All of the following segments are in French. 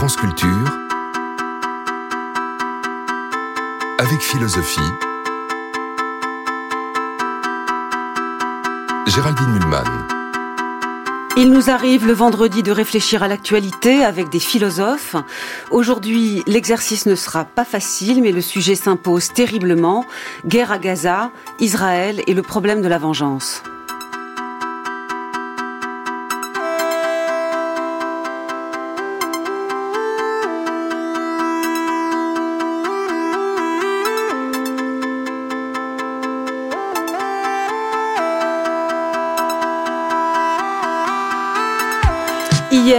France Culture avec philosophie. Géraldine Mulman. Il nous arrive le vendredi de réfléchir à l'actualité avec des philosophes. Aujourd'hui, l'exercice ne sera pas facile, mais le sujet s'impose terriblement. Guerre à Gaza, Israël et le problème de la vengeance.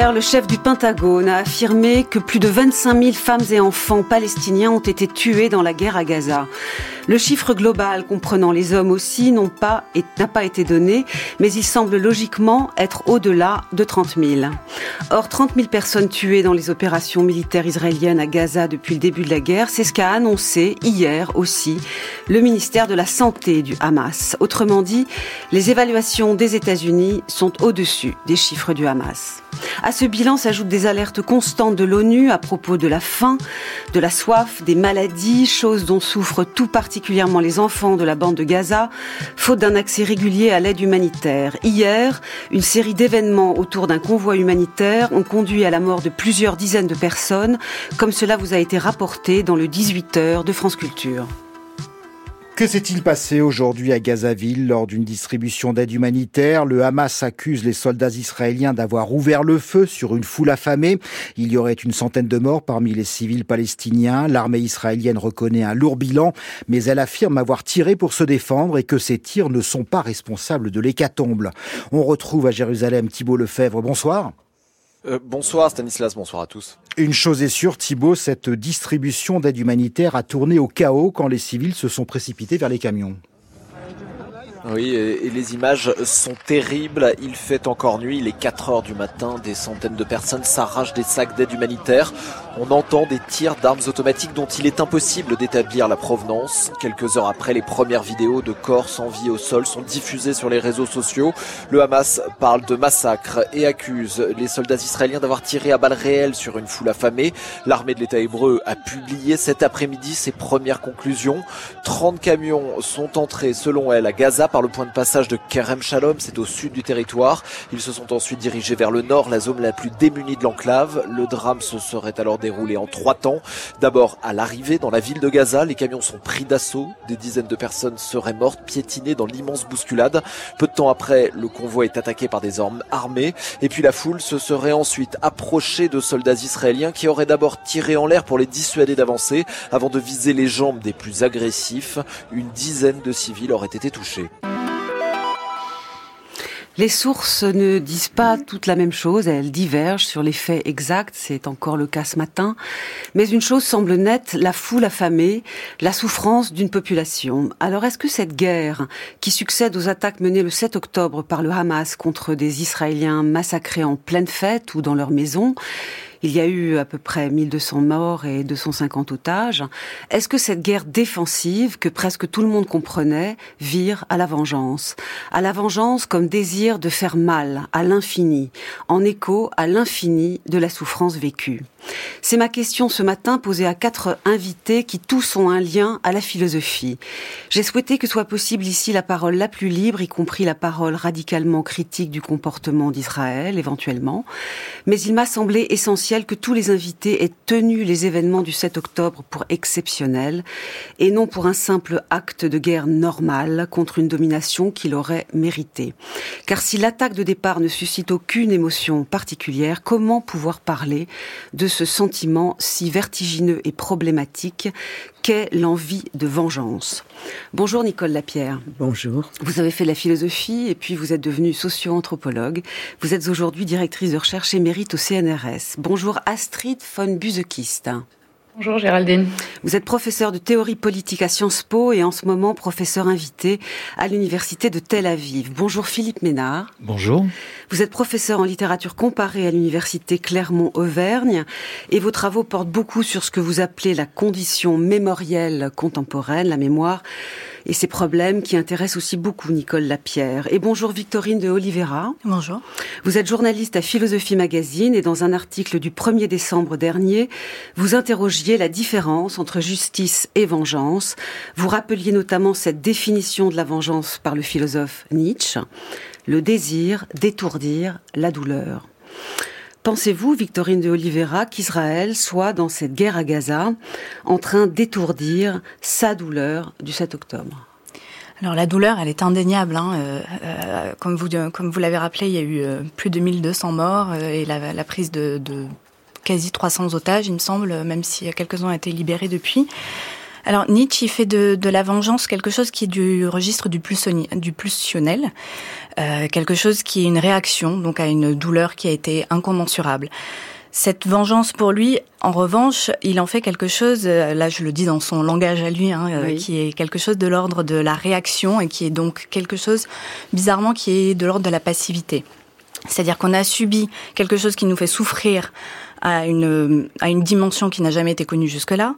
Hier, le chef du Pentagone a affirmé que plus de 25 000 femmes et enfants palestiniens ont été tués dans la guerre à Gaza. Le chiffre global comprenant les hommes aussi n'a pas, pas été donné, mais il semble logiquement être au-delà de 30 000. Or, 30 000 personnes tuées dans les opérations militaires israéliennes à Gaza depuis le début de la guerre, c'est ce qu'a annoncé hier aussi le ministère de la Santé du Hamas. Autrement dit, les évaluations des États-Unis sont au-dessus des chiffres du Hamas. À ce bilan s'ajoutent des alertes constantes de l'ONU à propos de la faim, de la soif, des maladies, choses dont souffrent tout particulièrement les enfants de la bande de Gaza, faute d'un accès régulier à l'aide humanitaire. Hier, une série d'événements autour d'un convoi humanitaire ont conduit à la mort de plusieurs dizaines de personnes, comme cela vous a été rapporté dans le 18 heures de France Culture. Que s'est-il passé aujourd'hui à Gazaville lors d'une distribution d'aide humanitaire? Le Hamas accuse les soldats israéliens d'avoir ouvert le feu sur une foule affamée. Il y aurait une centaine de morts parmi les civils palestiniens. L'armée israélienne reconnaît un lourd bilan, mais elle affirme avoir tiré pour se défendre et que ces tirs ne sont pas responsables de l'hécatombe. On retrouve à Jérusalem Thibault Lefebvre. Bonsoir. Euh, bonsoir Stanislas, bonsoir à tous. Une chose est sûre, Thibault, cette distribution d'aide humanitaire a tourné au chaos quand les civils se sont précipités vers les camions. Oui, et les images sont terribles. Il fait encore nuit, il est 4 heures du matin. Des centaines de personnes s'arrachent des sacs d'aide humanitaire. On entend des tirs d'armes automatiques dont il est impossible d'établir la provenance. Quelques heures après, les premières vidéos de corps sans vie au sol sont diffusées sur les réseaux sociaux. Le Hamas parle de massacre et accuse les soldats israéliens d'avoir tiré à balles réelles sur une foule affamée. L'armée de l'État hébreu a publié cet après-midi ses premières conclusions. 30 camions sont entrés, selon elle, à Gaza par le point de passage de Kerem Shalom, c'est au sud du territoire. Ils se sont ensuite dirigés vers le nord, la zone la plus démunie de l'enclave. Le drame se serait alors déroulé en trois temps. D'abord, à l'arrivée dans la ville de Gaza, les camions sont pris d'assaut. Des dizaines de personnes seraient mortes, piétinées dans l'immense bousculade. Peu de temps après, le convoi est attaqué par des armes armées. Et puis la foule se serait ensuite approchée de soldats israéliens qui auraient d'abord tiré en l'air pour les dissuader d'avancer avant de viser les jambes des plus agressifs. Une dizaine de civils auraient été touchés. Les sources ne disent pas toutes la même chose, elles divergent sur les faits exacts, c'est encore le cas ce matin. Mais une chose semble nette, la foule affamée, la souffrance d'une population. Alors est-ce que cette guerre, qui succède aux attaques menées le 7 octobre par le Hamas contre des Israéliens massacrés en pleine fête ou dans leur maison, il y a eu à peu près 1200 morts et 250 otages. Est-ce que cette guerre défensive, que presque tout le monde comprenait, vire à la vengeance? À la vengeance comme désir de faire mal à l'infini, en écho à l'infini de la souffrance vécue. C'est ma question ce matin posée à quatre invités qui tous ont un lien à la philosophie. J'ai souhaité que soit possible ici la parole la plus libre, y compris la parole radicalement critique du comportement d'Israël, éventuellement. Mais il m'a semblé essentiel que tous les invités aient tenu les événements du 7 octobre pour exceptionnels et non pour un simple acte de guerre normal contre une domination qu'il aurait mérité. Car si l'attaque de départ ne suscite aucune émotion particulière, comment pouvoir parler de ce sentiment si vertigineux et problématique qu'est l'envie de vengeance. Bonjour Nicole Lapierre. Bonjour. Vous avez fait de la philosophie et puis vous êtes devenue socio-anthropologue. Vous êtes aujourd'hui directrice de recherche émérite au CNRS. Bonjour Astrid von Buzekist. Bonjour Géraldine. Vous êtes professeur de théorie politique à Sciences Po et en ce moment professeur invité à l'université de Tel Aviv. Bonjour Philippe Ménard. Bonjour. Vous êtes professeur en littérature comparée à l'université Clermont-Auvergne et vos travaux portent beaucoup sur ce que vous appelez la condition mémorielle contemporaine, la mémoire et ces problèmes qui intéressent aussi beaucoup Nicole Lapierre. Et bonjour Victorine de Oliveira. Bonjour. Vous êtes journaliste à Philosophie Magazine et dans un article du 1er décembre dernier, vous interrogiez la différence entre justice et vengeance. Vous rappeliez notamment cette définition de la vengeance par le philosophe Nietzsche, le désir d'étourdir la douleur. Pensez-vous, Victorine de Oliveira, qu'Israël soit dans cette guerre à Gaza en train d'étourdir sa douleur du 7 octobre? Alors la douleur, elle est indéniable. Hein. Euh, euh, comme vous, l'avez rappelé, il y a eu euh, plus de 1200 morts et la, prise de, de, quasi 300 otages, il me semble, même si quelques-uns ont été libérés depuis. Alors Nietzsche, il fait de, de, la vengeance quelque chose qui est du registre du, du pulsionnel, euh, quelque chose qui est une réaction donc à une douleur qui a été incommensurable. Cette vengeance pour lui, en revanche, il en fait quelque chose, euh, là je le dis dans son langage à lui, hein, euh, qui est quelque chose de l'ordre de la réaction et qui est donc quelque chose, bizarrement, qui est de l'ordre de la passivité. C'est-à-dire qu'on a subi quelque chose qui nous fait souffrir à une, à une dimension qui n'a jamais été connue jusque-là,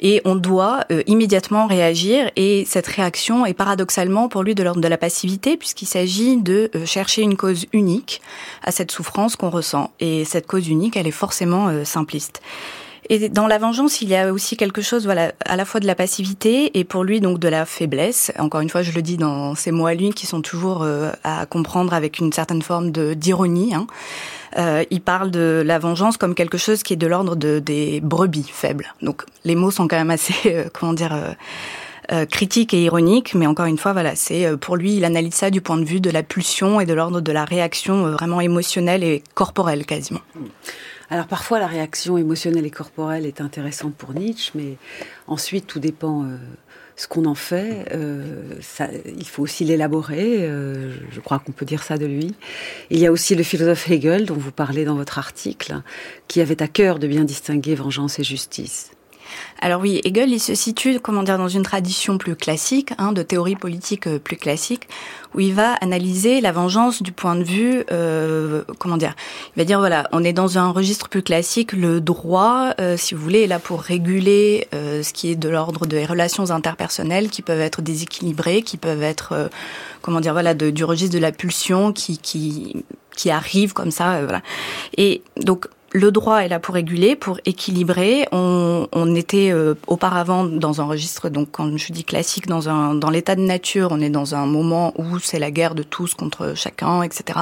et on doit euh, immédiatement réagir, et cette réaction est paradoxalement pour lui de l'ordre de la passivité, puisqu'il s'agit de euh, chercher une cause unique à cette souffrance qu'on ressent, et cette cause unique, elle est forcément euh, simpliste. Et dans la vengeance, il y a aussi quelque chose, voilà, à la fois de la passivité et pour lui donc de la faiblesse. Encore une fois, je le dis dans ces mots à lui qui sont toujours à comprendre avec une certaine forme d'ironie. Hein. Euh, il parle de la vengeance comme quelque chose qui est de l'ordre de, des brebis faibles. Donc les mots sont quand même assez, euh, comment dire, euh, euh, critiques et ironiques, mais encore une fois, voilà, c'est pour lui, il analyse ça du point de vue de la pulsion et de l'ordre de la réaction vraiment émotionnelle et corporelle quasiment. Alors parfois la réaction émotionnelle et corporelle est intéressante pour Nietzsche, mais ensuite tout dépend ce qu'on en fait, euh, il faut aussi l'élaborer. Euh, je crois qu'on peut dire ça de lui. Il y a aussi le philosophe Hegel, dont vous parlez dans votre article, qui avait à cœur de bien distinguer vengeance et justice. Alors oui, Hegel, il se situe, comment dire, dans une tradition plus classique, hein, de théorie politique euh, plus classique, où il va analyser la vengeance du point de vue, euh, comment dire, il va dire voilà, on est dans un registre plus classique, le droit, euh, si vous voulez, est là pour réguler euh, ce qui est de l'ordre des relations interpersonnelles qui peuvent être déséquilibrées, qui peuvent être, euh, comment dire, voilà, du registre de la pulsion qui qui qui arrive comme ça, voilà. Et donc le droit est là pour réguler, pour équilibrer. On, on était euh, auparavant dans un registre, donc quand je dis classique, dans un dans l'état de nature, on est dans un moment où c'est la guerre de tous contre chacun, etc.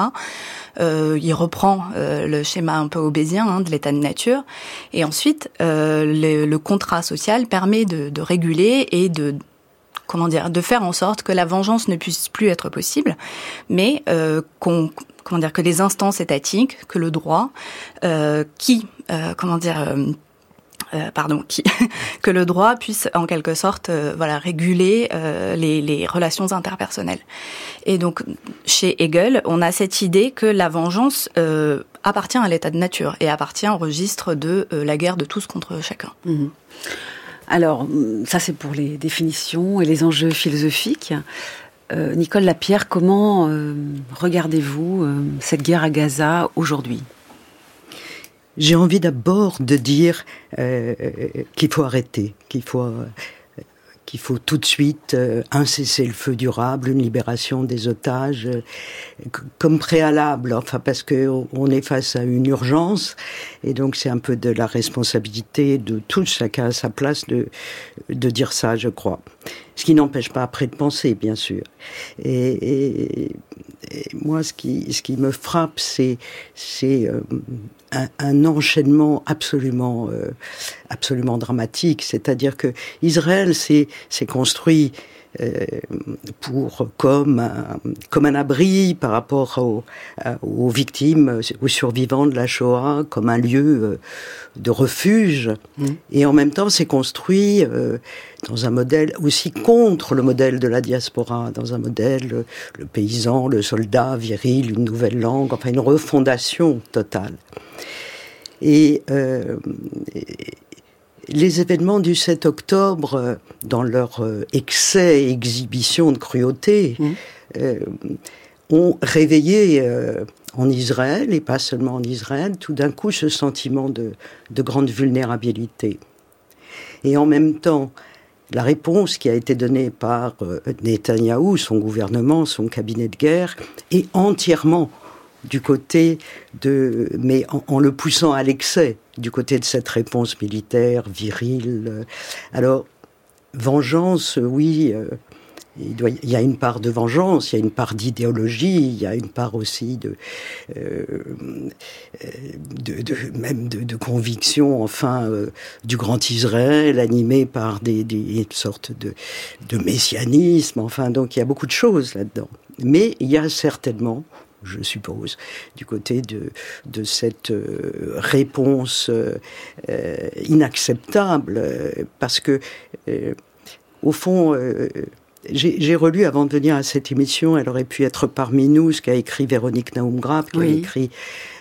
Euh, il reprend euh, le schéma un peu obésien hein, de l'état de nature, et ensuite euh, le, le, contrat social permet de, de réguler et de comment dire, de faire en sorte que la vengeance ne puisse plus être possible, mais euh, qu'on comment dire que les instances étatiques, que le droit, euh, qui euh, comment dire pardon, que le droit puisse en quelque sorte, voilà, réguler les, les, relations interpersonnelles. Et donc, chez Hegel, on a cette idée que la vengeance appartient à l'état de nature et appartient au registre de la guerre de tous contre chacun. Mmh. Alors, ça c'est pour les définitions et les enjeux philosophiques. Euh, Nicole Lapierre, comment euh, regardez-vous euh, cette guerre à Gaza aujourd'hui? J'ai envie d'abord de dire qu'il faut arrêter, qu'il faut qu'il faut tout de suite euh, un cessez-le-feu durable, une libération des otages, euh, comme préalable, enfin parce que on est face à une urgence et donc c'est un peu de la responsabilité de tous, chacun à sa place, de de dire ça, je crois. Ce qui n'empêche pas après de penser, bien sûr. Et, et, et moi, ce qui ce qui me frappe, c'est c'est euh, un, un, enchaînement absolument, euh, absolument dramatique. C'est-à-dire que Israël s'est construit euh, pour comme un, comme un abri par rapport aux, aux, victimes, aux survivants de la Shoah, comme un lieu euh, de refuge, mmh. et en même temps s'est construit euh, dans un modèle aussi contre le modèle de la diaspora, dans un modèle le, paysan, le soldat viril, une nouvelle langue, enfin une refondation totale. Et, euh, les événements du 7 octobre, euh, dans leur euh, excès et exhibition de cruauté, mmh. euh, ont réveillé euh, en Israël, et pas seulement en Israël, tout d'un coup ce sentiment de, de, grande vulnérabilité. Et en même temps, la réponse qui a été donnée par euh, Netanyahou, son gouvernement, son cabinet de guerre, est entièrement du côté de, mais en, le poussant à l'excès, du côté de cette réponse militaire virile. Alors, vengeance, oui, euh, il, y a une part de vengeance, il y a une part d'idéologie, il y a une part aussi de, euh, de, même de, conviction, enfin, euh, du grand Israël, animé par des, sortes de messianisme, enfin, donc il y a beaucoup de choses là-dedans. Mais il y a certainement, je suppose, du côté de, de cette euh, réponse euh, inacceptable, parce que, au fond, j'ai relu avant de venir à cette émission, elle aurait pu être parmi nous, ce qu'a écrit Véronique Naumgraf, qui a écrit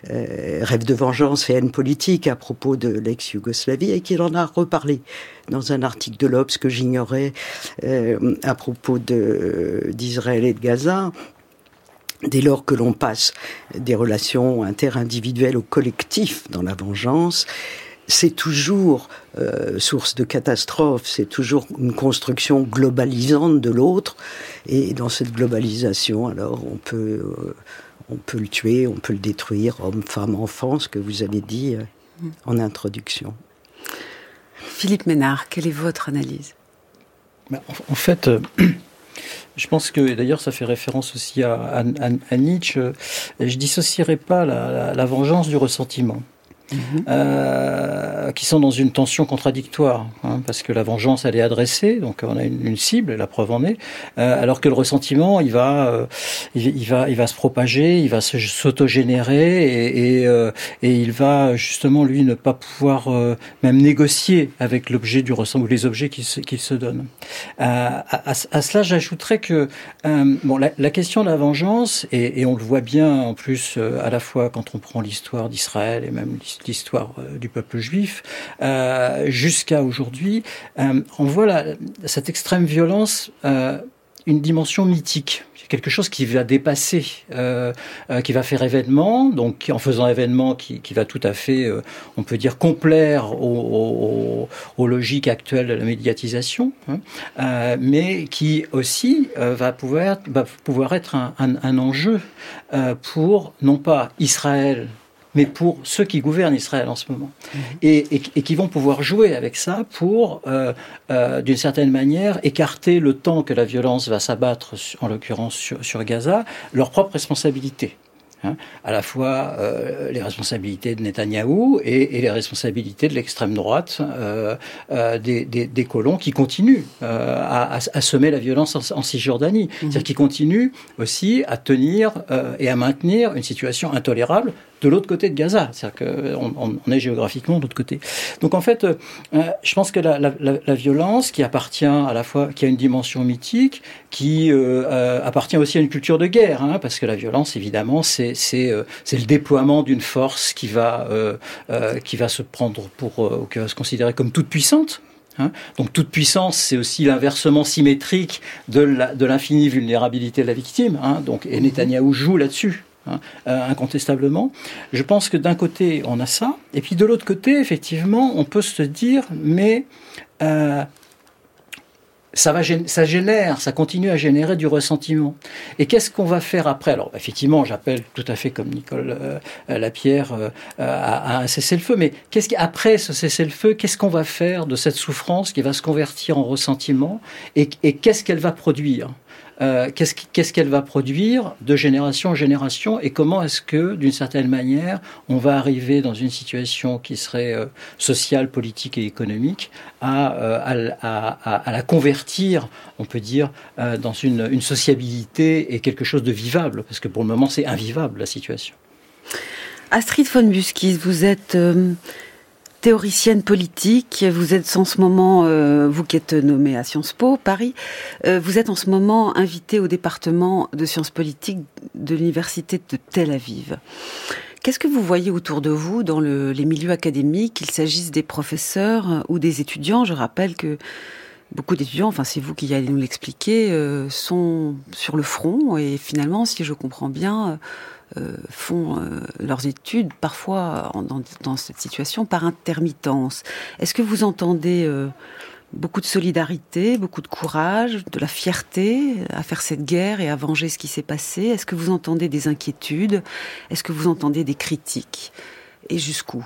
euh, Rêve de vengeance et haine politique à propos de l'ex-Yougoslavie, et qui en a reparlé dans un article de l'Obs que j'ignorais euh, à propos d'Israël et de Gaza. Dès lors que l'on passe des relations interindividuelles au collectif dans la vengeance, c'est toujours euh, source de catastrophe, c'est toujours une construction globalisante de l'autre. Et dans cette globalisation, alors, on peut, euh, on peut le tuer, on peut le détruire, homme, femme, enfant, ce que vous avez dit euh, en introduction. Philippe Ménard, quelle est votre analyse? Ben, En fait, je pense que d'ailleurs ça fait référence aussi à, Nietzsche. Je dissocierai pas la vengeance du ressentiment. Mhm. Euh, qui sont dans une tension contradictoire, hein, parce que la vengeance, elle est adressée, donc on a une, cible, la preuve en est, euh, alors que le ressentiment, il va, euh, il, va, il va se propager, il va s'autogénérer, et, il va justement lui ne pas pouvoir même négocier avec l'objet du ressentiment ou les objets qu'il se, se donne. À, cela, j'ajouterais que bon, la, la, question de la vengeance, et, et, on le voit bien en plus à la fois quand on prend l'histoire d'Israël et même l'histoire l'histoire euh, du peuple juif, euh, jusqu'à aujourd'hui, euh, on voit cette extrême violence une dimension mythique, quelque chose qui va dépasser, qui va faire événement, donc en faisant événement qui, va tout à fait, on peut dire, complaire aux, logiques actuelles de la médiatisation, hein, mais qui aussi va, pouvoir, être un enjeu pour non pas Israël mais pour ceux qui gouvernent Israël en ce moment. Mhm. Et, qui vont pouvoir jouer avec ça pour, euh, euh, d'une certaine manière, écarter le temps que la violence va s'abattre, en l'occurrence sur, sur Gaza, leur propre responsabilité. Hein, à la fois euh, les responsabilités de Netanyahou et, et les responsabilités de l'extrême droite euh, euh, des, des, des, colons qui continuent à, à, semer la violence en, en Cisjordanie, mhm. c'est-à-dire qui continuent aussi à tenir et à maintenir une situation intolérable de l'autre côté de Gaza, c'est-à-dire qu'on on est géographiquement de l'autre côté. Donc en fait, euh, je pense que la, violence qui appartient à la fois, qui a une dimension mythique, qui appartient aussi à une culture de guerre, hein, parce que la violence, évidemment, c'est euh, le déploiement d'une force qui va euh, euh, qui va se prendre pour qui va se considérer comme toute puissante. Hein. Donc toute puissance, c'est aussi l'inversement symétrique de l'infinie vulnérabilité de la victime. Hein. Donc, et Netanyahou joue là-dessus. Hein, incontestablement. Je pense que d'un côté, on a ça, et puis de l'autre côté, effectivement, on peut se dire, mais ça, va, ça génère, ça continue à générer du ressentiment. Et qu'est-ce qu'on va faire après? Alors, effectivement, j'appelle tout à fait comme Nicole euh, Lapierre euh, à, un cessez-le-feu, mais qu'est-ce qu'après ce cessez-le-feu, qu'est-ce qu'on va faire de cette souffrance qui va se convertir en ressentiment? Et qu'est-ce qu'elle va produire? Euh, qu'est-ce qu'elle va produire de génération en génération et comment est-ce que, d'une certaine manière, on va arriver dans une situation qui serait euh, sociale, politique et économique à, euh, à, la convertir, on peut dire, dans une, une sociabilité et quelque chose de vivable, parce que pour le moment, c'est invivable la situation. Astrid von Buskis, vous êtes théoricienne politique. Vous êtes en ce moment, euh, vous qui êtes nommée à Sciences Po Paris, euh, vous êtes en ce moment invitée au département de sciences politiques de l'université de Tel Aviv. Qu'est-ce que vous voyez autour de vous dans le, les milieux académiques, qu'il s'agisse des professeurs ou des étudiants? Je rappelle que beaucoup d'étudiants, enfin c'est vous qui allez nous l'expliquer, euh, sont sur le front et finalement, si je comprends bien, euh, font euh, leurs études parfois dans, cette situation par intermittence. Est-ce que vous entendez beaucoup de solidarité, beaucoup de courage, de la fierté à faire cette guerre et à venger ce qui s'est passé? Est-ce que vous entendez des inquiétudes? Est-ce que vous entendez des critiques? Et jusqu'où?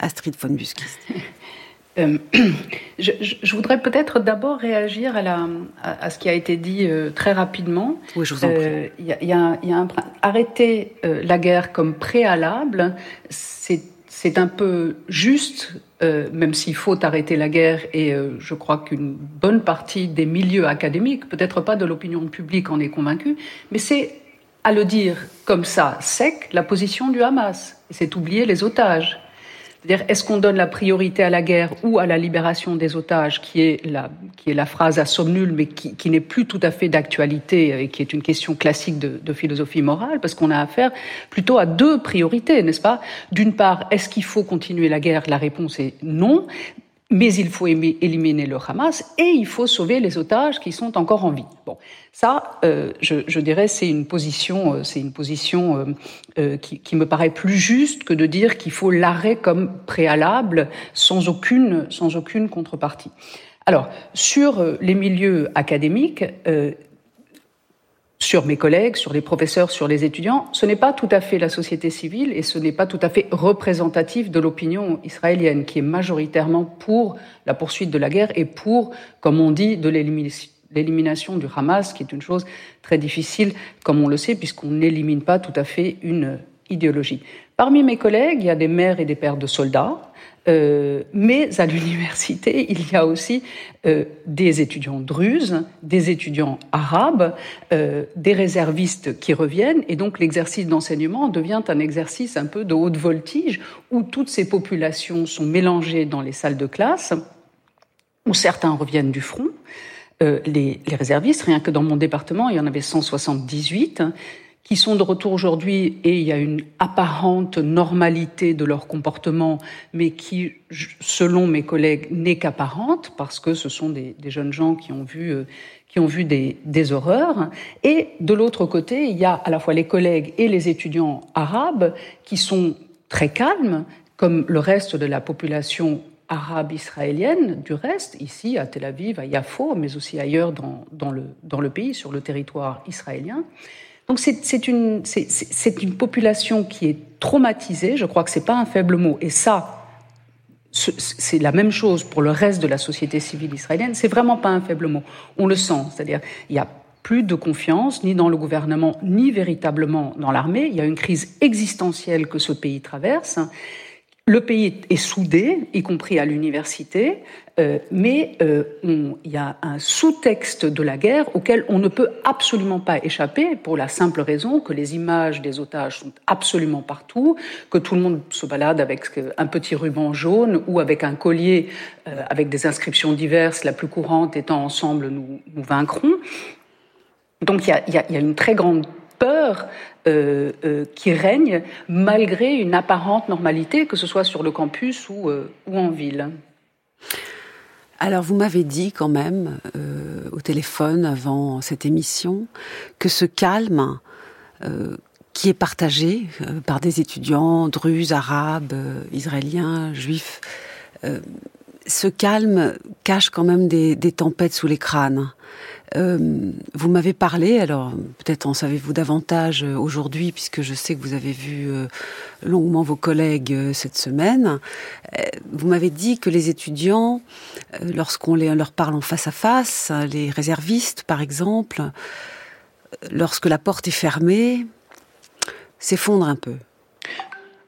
Astrid von Buskist. Euh, je, voudrais peut-être d'abord réagir à, la, à, ce qui a été dit euh, très rapidement. Oui, je vous en prie. Il y, a, un, arrêter la guerre comme préalable, c'est un peu juste euh, même s'il faut arrêter la guerre, et euh, je crois qu'une bonne partie des milieux académiques, peut-être pas de l'opinion publique, en est convaincue, mais c'est à le dire comme ça, sec, la position du Hamas. C'est oublier les otages. C'est-à-dire, est-ce qu'on donne la priorité à la guerre ou à la libération des otages, qui est la, qui est la phrase à somme nulle, mais qui, qui n'est plus tout à fait d'actualité et qui est une question classique de, de philosophie morale, parce qu'on a affaire plutôt à deux priorités, n'est-ce pas? D'une part, est-ce qu'il faut continuer la guerre? La réponse est non mais il faut éliminer le Hamas et il faut sauver les otages qui sont encore en vie. Bon, ça, euh, je, dirais, c'est une position, euh, c'est une position euh, qui, qui, me paraît plus juste que de dire qu'il faut l'arrêt comme préalable, sans aucune, sans aucune contrepartie. Alors, sur les milieux académiques, sur mes collègues, sur les professeurs, sur les étudiants, ce n'est pas tout à fait la société civile et ce n'est pas tout à fait représentatif de l'opinion israélienne qui est majoritairement pour la poursuite de la guerre et pour, comme on dit, de l'élimination du Hamas, qui est une chose très difficile, comme on le sait, puisqu'on n'élimine pas tout à fait une idéologie. Parmi mes collègues, il y a des mères et des pères de soldats, euh, mais à l'université, il y a aussi euh, des étudiants druzes, des étudiants arabes, euh, des réservistes qui reviennent, et donc l'exercice d'enseignement devient un exercice un peu de haute voltige, où toutes ces populations sont mélangées dans les salles de classe, où certains reviennent du front. Les, les, réservistes, rien que dans mon département, il y en avait 178 qui sont de retour aujourd'hui et il y a une apparente normalité de leur comportement, mais qui, selon mes collègues, n'est qu'apparente parce que ce sont des, jeunes gens qui ont vu, euh, qui ont vu des, des horreurs. Et de l'autre côté, il y a à la fois les collègues et les étudiants arabes qui sont très calmes, comme le reste de la population arabe israélienne, du reste, ici à Tel Aviv, à Yafo, mais aussi ailleurs dans, dans, le, dans le pays, sur le territoire israélien. Donc c'est une, population qui est traumatisée, je crois que ce n'est pas un faible mot, et ça, c'est la même chose pour le reste de la société civile israélienne, c'est vraiment pas un faible mot. On le sent, c'est-à-dire il y a plus de confiance ni dans le gouvernement ni véritablement dans l'armée. Il y a une crise existentielle que ce pays traverse. Le pays est soudé, y compris à l'université, euh, mais euh, il y a un sous-texte de la guerre auquel on ne peut absolument pas échapper pour la simple raison que les images des otages sont absolument partout, que tout le monde se balade avec un petit ruban jaune ou avec un collier euh, avec des inscriptions diverses, la plus courante étant Ensemble nous, nous vaincrons. Donc il y a, une très grande peur qui règne malgré une apparente normalité, que ce soit sur le campus ou en ville. Alors vous m'avez dit quand même au téléphone avant cette émission que ce calme qui est partagé par des étudiants druzes, arabes, israéliens, juifs, ce calme cache quand même des, tempêtes sous les crânes. Euh, vous m'avez parlé, alors peut-être en savez-vous davantage euh, aujourd'hui, puisque je sais que vous avez vu euh, longuement vos collègues cette semaine. Vous m'avez dit que les étudiants, lorsqu'on leur parle en face à face, les réservistes par exemple, lorsque la porte est fermée, s'effondrent un peu.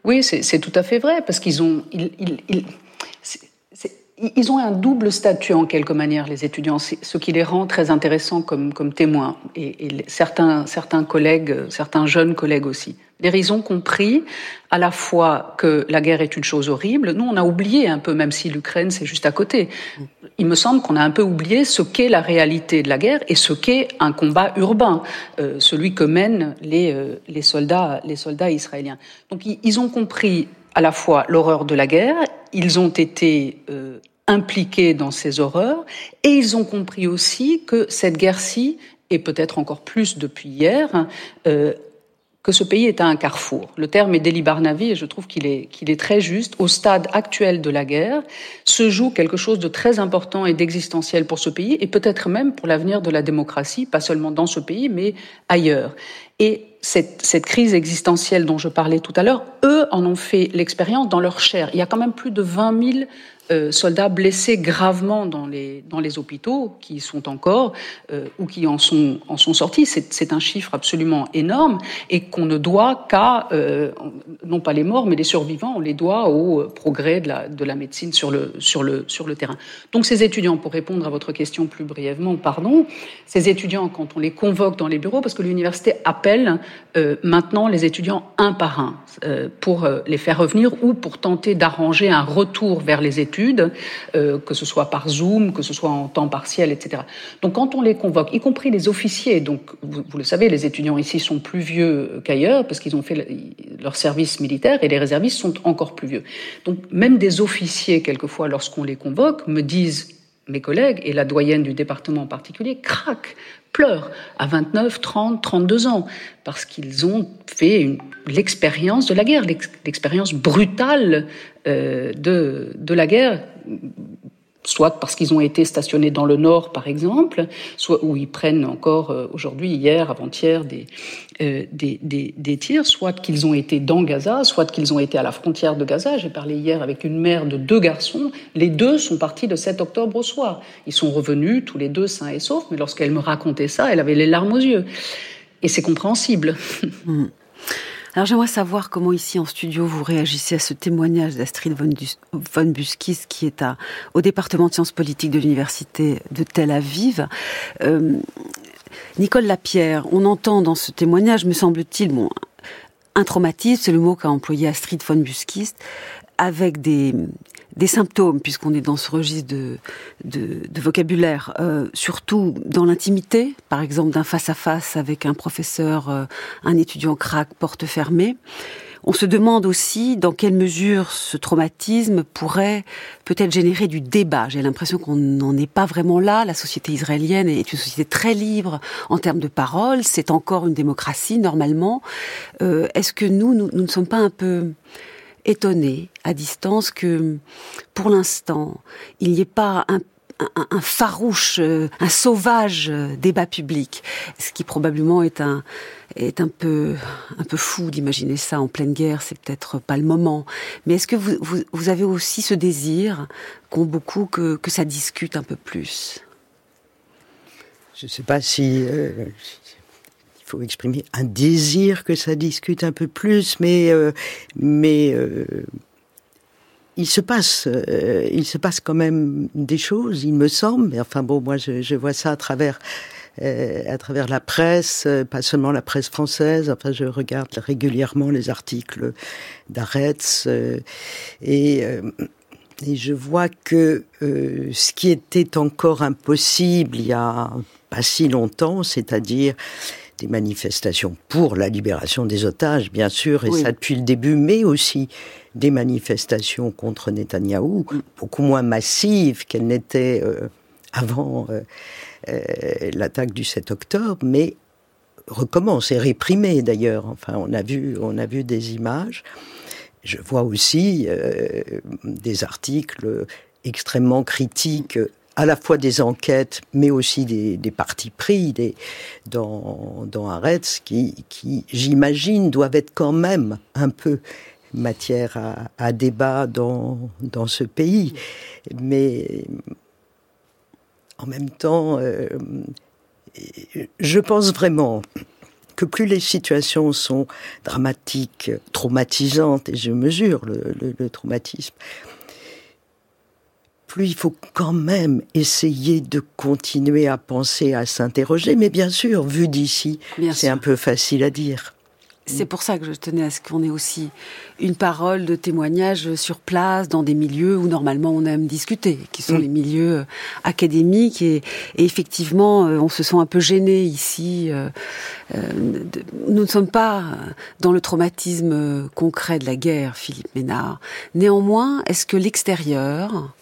Oui, c'est tout à fait vrai, parce qu'ils ont, ont un double statut en quelque manière, les étudiants, ce qui les rend très intéressants comme, comme témoins, et, certains, certains collègues, certains jeunes collègues aussi. Ils ont compris à la fois que la guerre est une chose horrible. Nous, on a oublié un peu, même si l'Ukraine, c'est juste à côté. Il me semble qu'on a un peu oublié ce qu'est la réalité de la guerre et ce qu'est un combat urbain, euh, celui que mènent euh, les, soldats, les soldats israéliens. Donc, ils ont compris à la fois l'horreur de la guerre, ils ont été euh, impliqués dans ces horreurs, et ils ont compris aussi que cette guerre-ci, et peut-être encore plus depuis hier, euh, que ce pays est à un carrefour. Le terme est Deli Barnavi et je trouve qu'il est, qu'il est très juste. Au stade actuel de la guerre, se joue quelque chose de très important et d'existentiel pour ce pays et peut-être même pour l'avenir de la démocratie, pas seulement dans ce pays, mais ailleurs. Et cette, cette, crise existentielle dont je parlais tout à l'heure, eux en ont fait l'expérience dans leur chair. Il y a quand même plus de 20 000 euh, soldats blessés gravement dans les, dans les hôpitaux, qui sont encore euh, ou qui en sont, en sont sortis. C'est un chiffre absolument énorme et qu'on ne doit qu'à, euh, non pas les morts, mais les survivants, on les doit au progrès de la, de la médecine sur le, sur, le, sur le terrain. Donc ces étudiants, pour répondre à votre question plus brièvement, pardon, ces étudiants, quand on les convoque dans les bureaux, parce que l'université appelle maintenant les étudiants un par un pour les faire revenir ou pour tenter d'arranger un retour vers les études euh, que ce soit par Zoom, que ce soit en temps partiel, etc. Donc quand on les convoque, y compris les officiers, donc vous, le savez, les étudiants ici sont plus vieux qu'ailleurs parce qu'ils ont fait leur service militaire et les réservistes sont encore plus vieux. Donc même des officiers, quelquefois, lorsqu'on les convoque, me disent mes collègues, et la doyenne du département en particulier, craquent, pleurent à 29, 30, 32 ans, parce qu'ils ont fait l'expérience de la guerre, l'expérience brutale euh, de, de la guerre soit parce qu'ils ont été stationnés dans le nord, par exemple, soit où ils prennent encore euh, aujourd'hui, hier, avant-hier, des, euh, des, des, des, tirs, soit qu'ils ont été dans Gaza, soit qu'ils ont été à la frontière de Gaza. J'ai parlé hier avec une mère de deux garçons. Les deux sont partis le 7 octobre au soir. Ils sont revenus tous les deux sains et saufs, mais lorsqu'elle me racontait ça, elle avait les larmes aux yeux. Et c'est compréhensible. Hmm. Alors j'aimerais savoir comment ici en studio vous réagissez à ce témoignage d'Astrid von, Buskis qui est au département de sciences politiques de l'université de Tel Aviv. Euh, Nicole Lapierre, on entend dans ce témoignage, me semble-t-il, bon, un traumatisme, c'est le mot qu'a employé Astrid von Buskis, avec des, des symptômes, puisqu'on est dans ce registre de, de, de vocabulaire, euh, surtout dans l'intimité, par exemple d'un face-à-face avec un professeur, euh, un étudiant crack, porte fermée. On se demande aussi dans quelle mesure ce traumatisme pourrait peut-être générer du débat. J'ai l'impression qu'on n'en est pas vraiment là. La société israélienne est une société très libre en termes de parole. C'est encore une démocratie normalement. Euh, Est-ce que nous, nous, nous ne sommes pas un peu étonné à distance que, pour l'instant, il n'y ait pas un farouche, euh, un sauvage euh, débat public, ce qui probablement est un est un peu un peu fou d'imaginer ça en pleine guerre. C'est peut-être pas le moment. Mais est-ce que vous, vous, avez aussi ce désir qu'ont beaucoup que que ça discute un peu plus? Je ne sais pas si euh, faut exprimer un désir que ça discute un peu plus, mais euh, mais euh, il se passe, euh, il se passe quand même des choses, il me semble. Mais enfin bon, moi je, vois ça à travers à travers la presse, pas seulement la presse française. Enfin, je regarde régulièrement les articles d'Aretz et et je vois que ce qui était encore impossible il y a pas si longtemps, c'est-à-dire des manifestations pour la libération des otages, bien sûr, et ça depuis le début, mais aussi des manifestations contre Netanyahou, beaucoup moins massives qu'elles n'étaient euh, avant euh, euh, l'attaque du 7 octobre, mais recommence et réprimées d'ailleurs. Enfin, on a vu, on a vu des images. Je vois aussi des articles extrêmement critiques à la fois des enquêtes, mais aussi des, des partis pris des, dans, dans qui, qui j'imagine, doivent être quand même un peu matière à, à débat dans, dans ce pays. Mais en même temps, euh, je pense vraiment que plus les situations sont dramatiques, traumatisantes, et je mesure le, le, le traumatisme, plus il faut quand même essayer de continuer à penser, à s'interroger. Mais bien sûr, vu d'ici, c'est un peu facile à dire. C'est pour ça que je tenais à ce qu'on ait aussi une parole de témoignage sur place, dans des milieux où normalement on aime discuter, qui sont mm. les milieux euh, académiques. Et, effectivement, euh, on se sent un peu gêné ici. Euh, nous ne sommes pas dans le traumatisme concret de la guerre, Philippe Ménard. Néanmoins, est-ce que l'extérieur,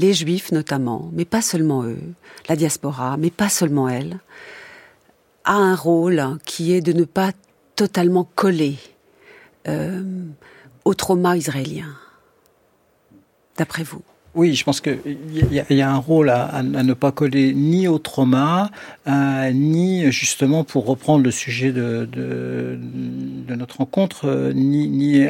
les juifs notamment, mais pas seulement eux, la diaspora, mais pas seulement elle, a un rôle qui est de ne pas totalement collé euh, au trauma israélien, d'après vous? Oui, je pense qu'il y, a un rôle à, ne pas coller ni au trauma, euh, ni justement pour reprendre le sujet de, notre rencontre, euh, ni,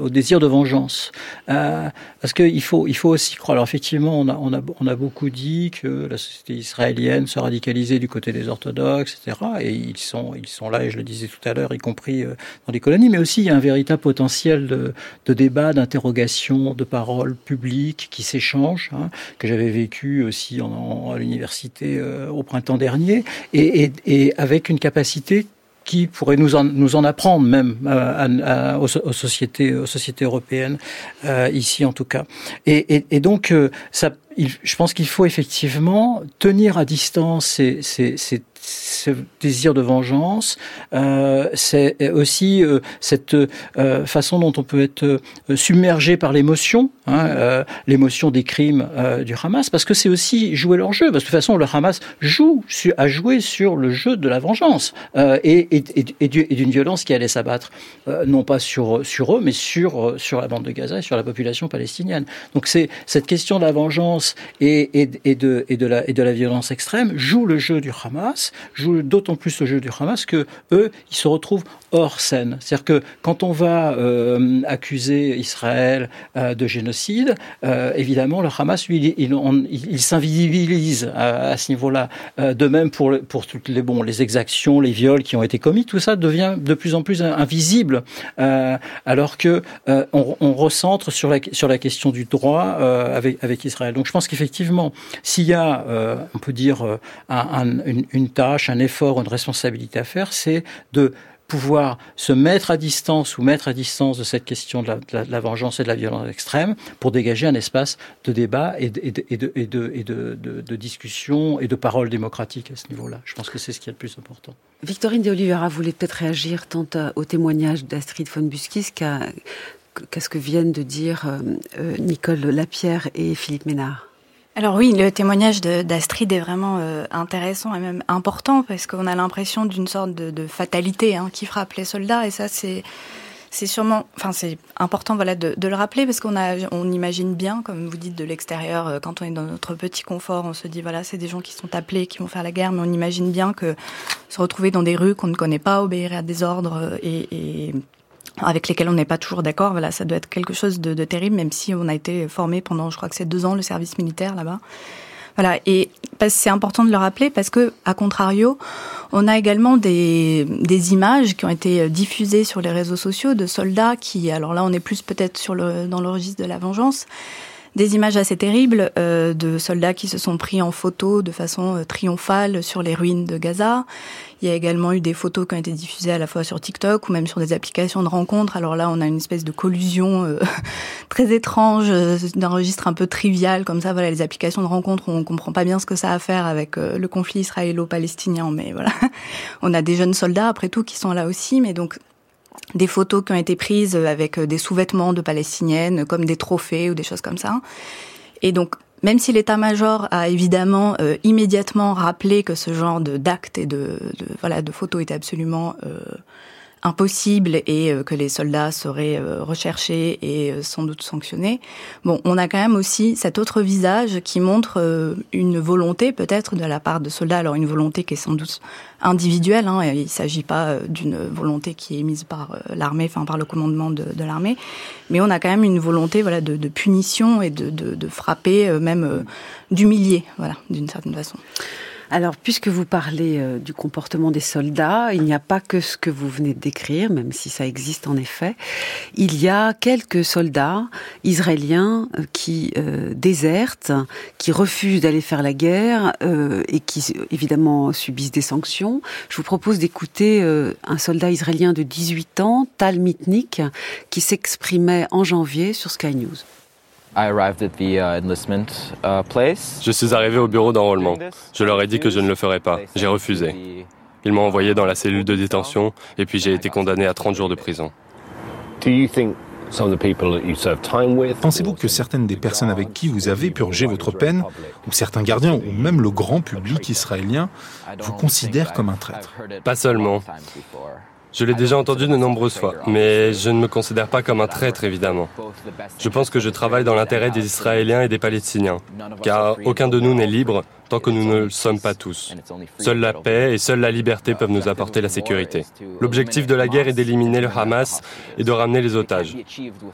au, désir de vengeance. Euh, parce qu'il faut, il faut aussi croire. Alors effectivement, on a, on, a, on a beaucoup dit que la société israélienne se radicalisait du côté des orthodoxes, etc. Et ils sont, ils sont là, et je le disais tout à l'heure, y compris dans les colonies. Mais aussi, il y a un véritable potentiel de, de débat, d'interrogation, de paroles publiques qui s'échangent, hein, que j'avais vécu aussi en, en, à l'université euh, au printemps dernier, et, et, avec une capacité qui pourrait nous en, nous en apprendre même euh, à, à, aux, sociétés, aux sociétés européennes, euh, ici en tout cas. Et, et, donc, ça, je pense qu'il faut effectivement tenir à distance ces, ces, ce désir de vengeance, euh, c'est aussi euh, cette euh, façon dont on peut être submergé par l'émotion, hein, l'émotion des crimes du Hamas, parce que c'est aussi jouer leur jeu. Parce que de toute façon, le Hamas joue, a joué sur le jeu de la vengeance et, d'une violence qui allait s'abattre, non pas sur, eux, mais sur la bande de Gaza et sur la population palestinienne. Donc c'est cette question de la vengeance et, de, la, violence extrême joue le jeu du Hamas joue d'autant plus le jeu du Hamas que eux, ils se retrouvent hors scène. C'est-à-dire que quand on va euh, accuser Israël euh, de génocide, euh, évidemment, le Hamas, lui, il, il, il s'invisibilise à, ce niveau-là. De même pour, pour toutes les, bon, les exactions, les viols qui ont été commis, tout ça devient de plus en plus invisible, alors que on, recentre sur la, question du droit avec, Israël. Donc pense qu'effectivement, s'il y a, on peut dire, un, une, tâche, un effort, une responsabilité à faire, c'est de pouvoir se mettre à distance ou mettre à distance de cette question de la, vengeance et de la violence extrême pour dégager un espace de débat et de, discussion et de parole démocratique à ce niveau-là. Je pense que c'est ce qui est le plus important. Victorine de Oliveira voulait peut-être réagir tant au témoignage d'Astrid von Buskis qu'à qu ce que viennent de dire euh, Nicole Lapierre et Philippe Ménard? Alors oui, le témoignage d'Astrid est vraiment euh, intéressant et même important parce qu'on a l'impression d'une sorte de, fatalité hein, qui frappe les soldats et ça c'est c'est sûrement, enfin c'est important voilà de, le rappeler parce qu'on a, on imagine bien, comme vous dites de l'extérieur, euh, quand on est dans notre petit confort, on se dit voilà c'est des gens qui sont appelés, qui vont faire la guerre, mais on imagine bien que se retrouver dans des rues qu'on ne connaît pas, obéir à des ordres euh, et avec lesquels on n'est pas toujours d'accord. Voilà, ça doit être quelque chose de, de, terrible, même si on a été formé pendant, je crois que c'est deux ans, le service militaire là-bas. Voilà, et c'est important de le rappeler parce que, à contrario, on a également des, des images qui ont été diffusées sur les réseaux sociaux de soldats qui, alors là, on est plus peut-être sur le dans le registre de la vengeance, des images assez terribles euh, de soldats qui se sont pris en photo de façon euh, triomphale sur les ruines de Gaza. Il y a également eu des photos qui ont été diffusées à la fois sur TikTok ou même sur des applications de rencontres. Alors là, on a une espèce de collusion euh, très étrange, euh, d'un registre un peu trivial comme ça. Voilà, les applications de rencontres, on comprend pas bien ce que ça a à faire avec euh, le conflit israélo-palestinien, mais voilà, on a des jeunes soldats après tout qui sont là aussi, mais donc des photos qui ont été prises avec des sous-vêtements de palestiniennes, comme des trophées ou des choses comme ça. Et donc, même si l'état-major a évidemment euh, immédiatement rappelé que ce genre d'actes et de, de, voilà de photos était absolument euh, impossible et euh, que les soldats seraient euh, recherchés et euh, sans doute sanctionnés. Bon, on a quand même aussi cet autre visage qui montre une volonté peut-être de la part de soldats, alors une volonté qui est sans doute individuelle, hein, il ne s'agit pas d'une volonté qui est émise par l'armée, enfin par le commandement de, l'armée, mais on a quand même une volonté voilà, de, punition et de, de, frapper, même d'humilier, voilà, d'une certaine façon. Alors, puisque vous parlez euh, du comportement des soldats, il n'y a pas que ce que vous venez de décrire, même si ça existe en effet. Il y a quelques soldats israéliens euh, qui euh, désertent, qui refusent d'aller faire la guerre et qui, évidemment, subissent des sanctions. Je vous propose d'écouter un soldat israélien de 18 ans, Tal Mitnik, qui s'exprimait en janvier sur Sky News. Uh, uh, je suis arrivé au bureau d'enrôlement. Je leur ai dit que je ne le ferais pas. J'ai refusé. Ils m'ont envoyé dans la cellule de détention et puis j'ai été condamné à 30 jours de prison. Pensez-vous que certaines des personnes avec qui vous avez purgé votre peine, ou certains gardiens, ou même le grand public israélien, vous considèrent comme un traître? Pas seulement. Je l'ai déjà entendu de nombreuses fois, mais je ne me considère pas comme un traître, évidemment. Je pense que je travaille dans l'intérêt des Israéliens et des Palestiniens, car aucun de nous n'est libre tant que nous ne le sommes pas tous. Seule la paix et seule la liberté peuvent nous apporter la sécurité. L'objectif de la guerre est d'éliminer le Hamas et de ramener les otages.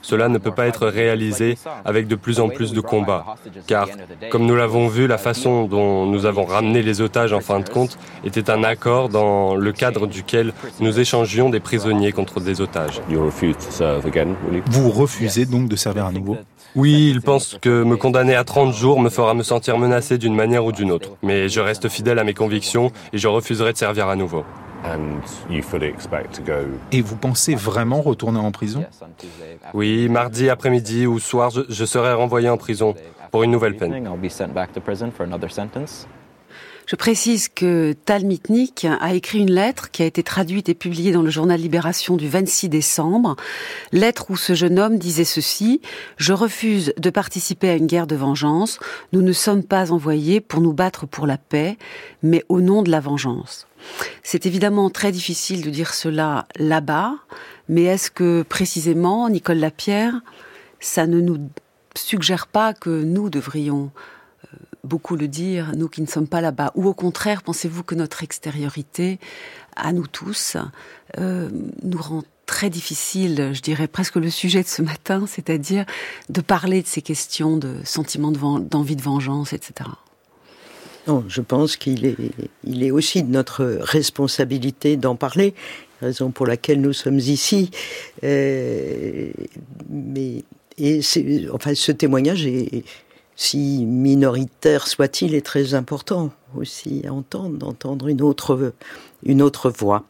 Cela ne peut pas être réalisé avec de plus en plus de combats, car, comme nous l'avons vu, la façon dont nous avons ramené les otages en fin de compte était un accord dans le cadre duquel nous échangions des prisonniers contre des otages. Vous refusez donc de servir à nouveau? Oui, il pense que me condamner à 30 jours me fera me sentir menacé d'une manière ou d'une autre. Mais je reste fidèle à mes convictions et je refuserai de servir à nouveau. Et vous pensez vraiment retourner en prison? Oui, mardi après-midi ou soir, je, serai renvoyé en prison pour une nouvelle peine. Je précise que Tal Mitnick a écrit une lettre qui a été traduite et publiée dans le journal Libération du 26 décembre. Lettre où ce jeune homme disait ceci Je refuse de participer à une guerre de vengeance. Nous ne sommes pas envoyés pour nous battre pour la paix, mais au nom de la vengeance. C'est évidemment très difficile de dire cela là-bas, mais est-ce que précisément, Nicole Lapierre, ça ne nous suggère pas que nous devrions beaucoup le dire, nous qui ne sommes pas là-bas Ou au contraire, pensez-vous que notre extériorité, à nous tous, euh, nous rend très difficile, je dirais presque le sujet de ce matin, c'est-à-dire de parler de ces questions de sentiment d'envie de, vengeance, etc. Non, je pense qu'il est, il est aussi de notre responsabilité d'en parler, raison pour laquelle nous sommes ici. Euh, mais et enfin, ce témoignage est, si minoritaire soit-il, est très important aussi à entendre, d'entendre une autre, une autre voix.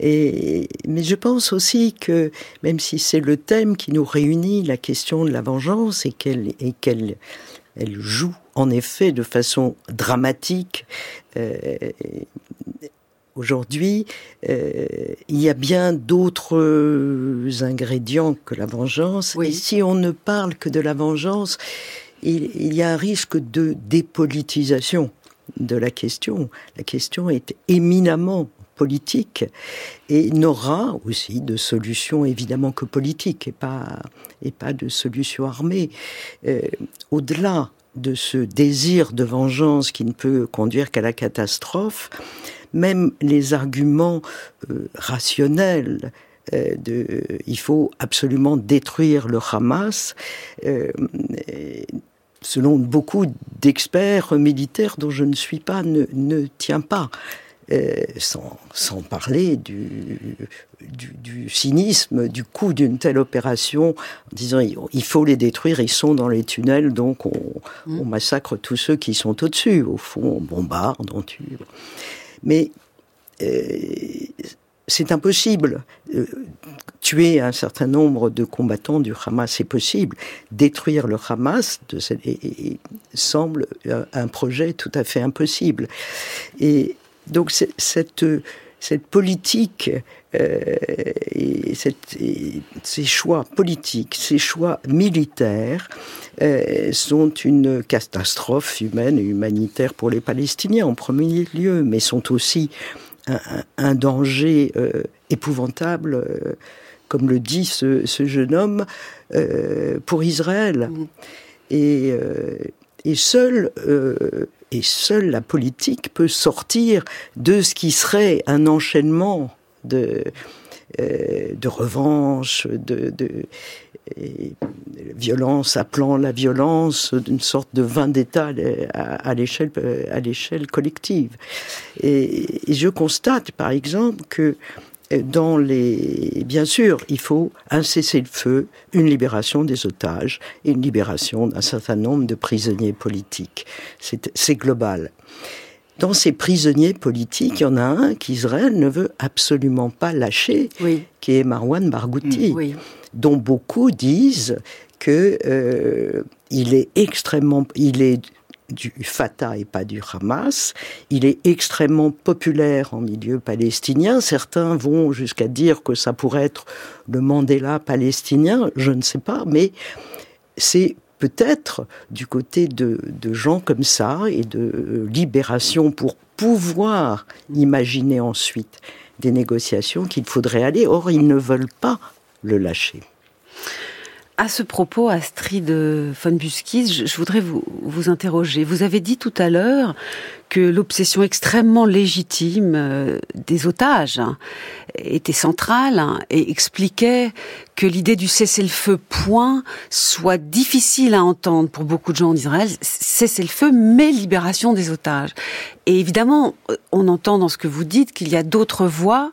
Et, mais je pense aussi que, même si c'est le thème qui nous réunit, la question de la vengeance, et qu'elle et qu'elle elle joue en effet de façon dramatique, euh, aujourd'hui, euh, il y a bien d'autres ingrédients que la vengeance. Et si on ne parle que de la vengeance, il, y a un risque de dépolitisation de la question. La question est éminemment politique et n'aura aussi de solution évidemment que politique et pas, de solution armée. Euh, au-delà de ce désir de vengeance qui ne peut conduire qu'à la catastrophe, même les arguments euh, rationnels de il faut absolument détruire le Hamas selon beaucoup d'experts militaires dont je ne suis pas, ne, ne tient pas. Euh, sans, sans, parler du, du, du, cynisme, du coût d'une telle opération, en disant il faut les détruire, ils sont dans les tunnels, donc on, mm. on massacre tous ceux qui sont au-dessus. Au fond, on bombarde, on tue. Mais euh, c'est impossible. Euh, tuer un certain nombre de combattants du Hamas, c'est possible. Détruire le Hamas de, semble un projet tout à fait impossible. Et donc cette, politique euh, ces choix politiques, ces choix militaires euh, sont une catastrophe humaine et humanitaire pour les Palestiniens en premier lieu, mais sont aussi un, danger euh, épouvantable, euh, comme le dit ce, jeune homme, euh, pour Israël. Mm. Et, et seule et seule la politique peut sortir de ce qui serait un enchaînement de de revanche, de, de, violence appelant la violence d'une sorte de vendetta à, l'échelle à l'échelle collective. Et, je constate, par exemple, que dans les, bien sûr, il faut un cessez-le-feu, une libération des otages et une libération d'un certain nombre de prisonniers politiques. C'est global. Dans ces prisonniers politiques, il y en a un qu'Israël ne veut absolument pas lâcher, qui est Marwan Barghouti. Oui dont beaucoup disent que euh, il est extrêmement, il est du Fatah et pas du Hamas. Il est extrêmement populaire en milieu palestinien. Certains vont jusqu'à dire que ça pourrait être le Mandela palestinien, je ne sais pas, mais c'est peut-être du côté de, gens comme ça et de libération pour pouvoir imaginer ensuite des négociations qu'il faudrait aller. Or, ils ne veulent pas le lâcher. À ce propos, Astrid von Buskis, je voudrais vous interroger. Vous avez dit tout à l'heure que l'obsession extrêmement légitime euh, des otages hein, était centrale hein, et expliquait que l'idée du cessez-le-feu point soit difficile à entendre pour beaucoup de gens en Israël. Cessez-le-feu, mais libération des otages. Et évidemment, on entend dans ce que vous dites qu'il y a d'autres voies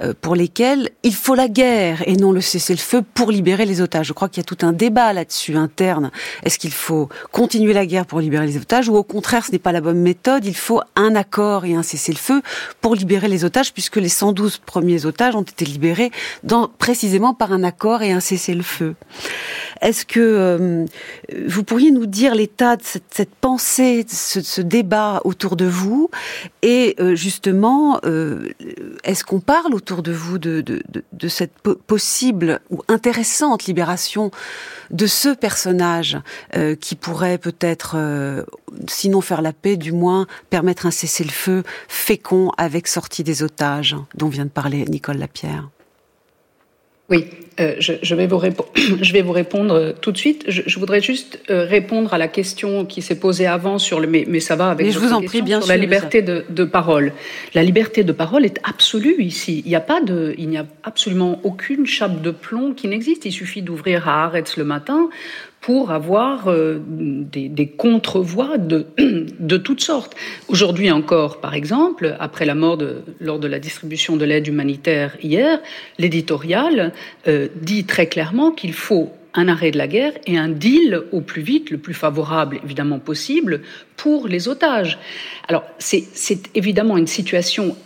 euh, pour lesquelles il faut la guerre et non le cessez-le-feu pour libérer les otages. Je crois qu'il y a tout un débat là-dessus interne. Est-ce qu'il faut continuer la guerre pour libérer les otages ou au contraire ce n'est pas la bonne méthode? Il faut un accord et un cessez-le-feu pour libérer les otages puisque les 112 premiers otages ont été libérés précisément par un accord et un cessez-le-feu. Est-ce que euh, vous pourriez nous dire l'état de cette, pensée, de ce, débat autour de vous? Et euh, justement, euh, est-ce qu'on parle autour de vous de cette possible ou intéressante libération de ce personnage qui pourrait peut-être, sinon faire la paix, du moins permettre un cessez-le-feu fécond avec sortie des otages dont vient de parler Nicole Lapierre oui, euh, je, vais vous je, vais vous répondre euh, tout de suite. Je, voudrais juste euh, répondre à la question qui s'est posée avant sur le mais, mais ça va avec mais je vous en prie, bien sur la liberté de, de, parole. La liberté de parole est absolue ici. Il n'y a pas de, il n'y a absolument aucune chape de plomb qui n'existe. Il suffit d'ouvrir Haaretz le matin pour avoir euh, des, des contre-voix de, de toutes sortes. Aujourd'hui encore, par exemple, après la mort de, lors de la distribution de l'aide humanitaire hier, l'éditorial euh, dit très clairement qu'il faut un arrêt de la guerre et un deal au plus vite, le plus favorable évidemment possible, pour les otages. Alors c'est évidemment une situation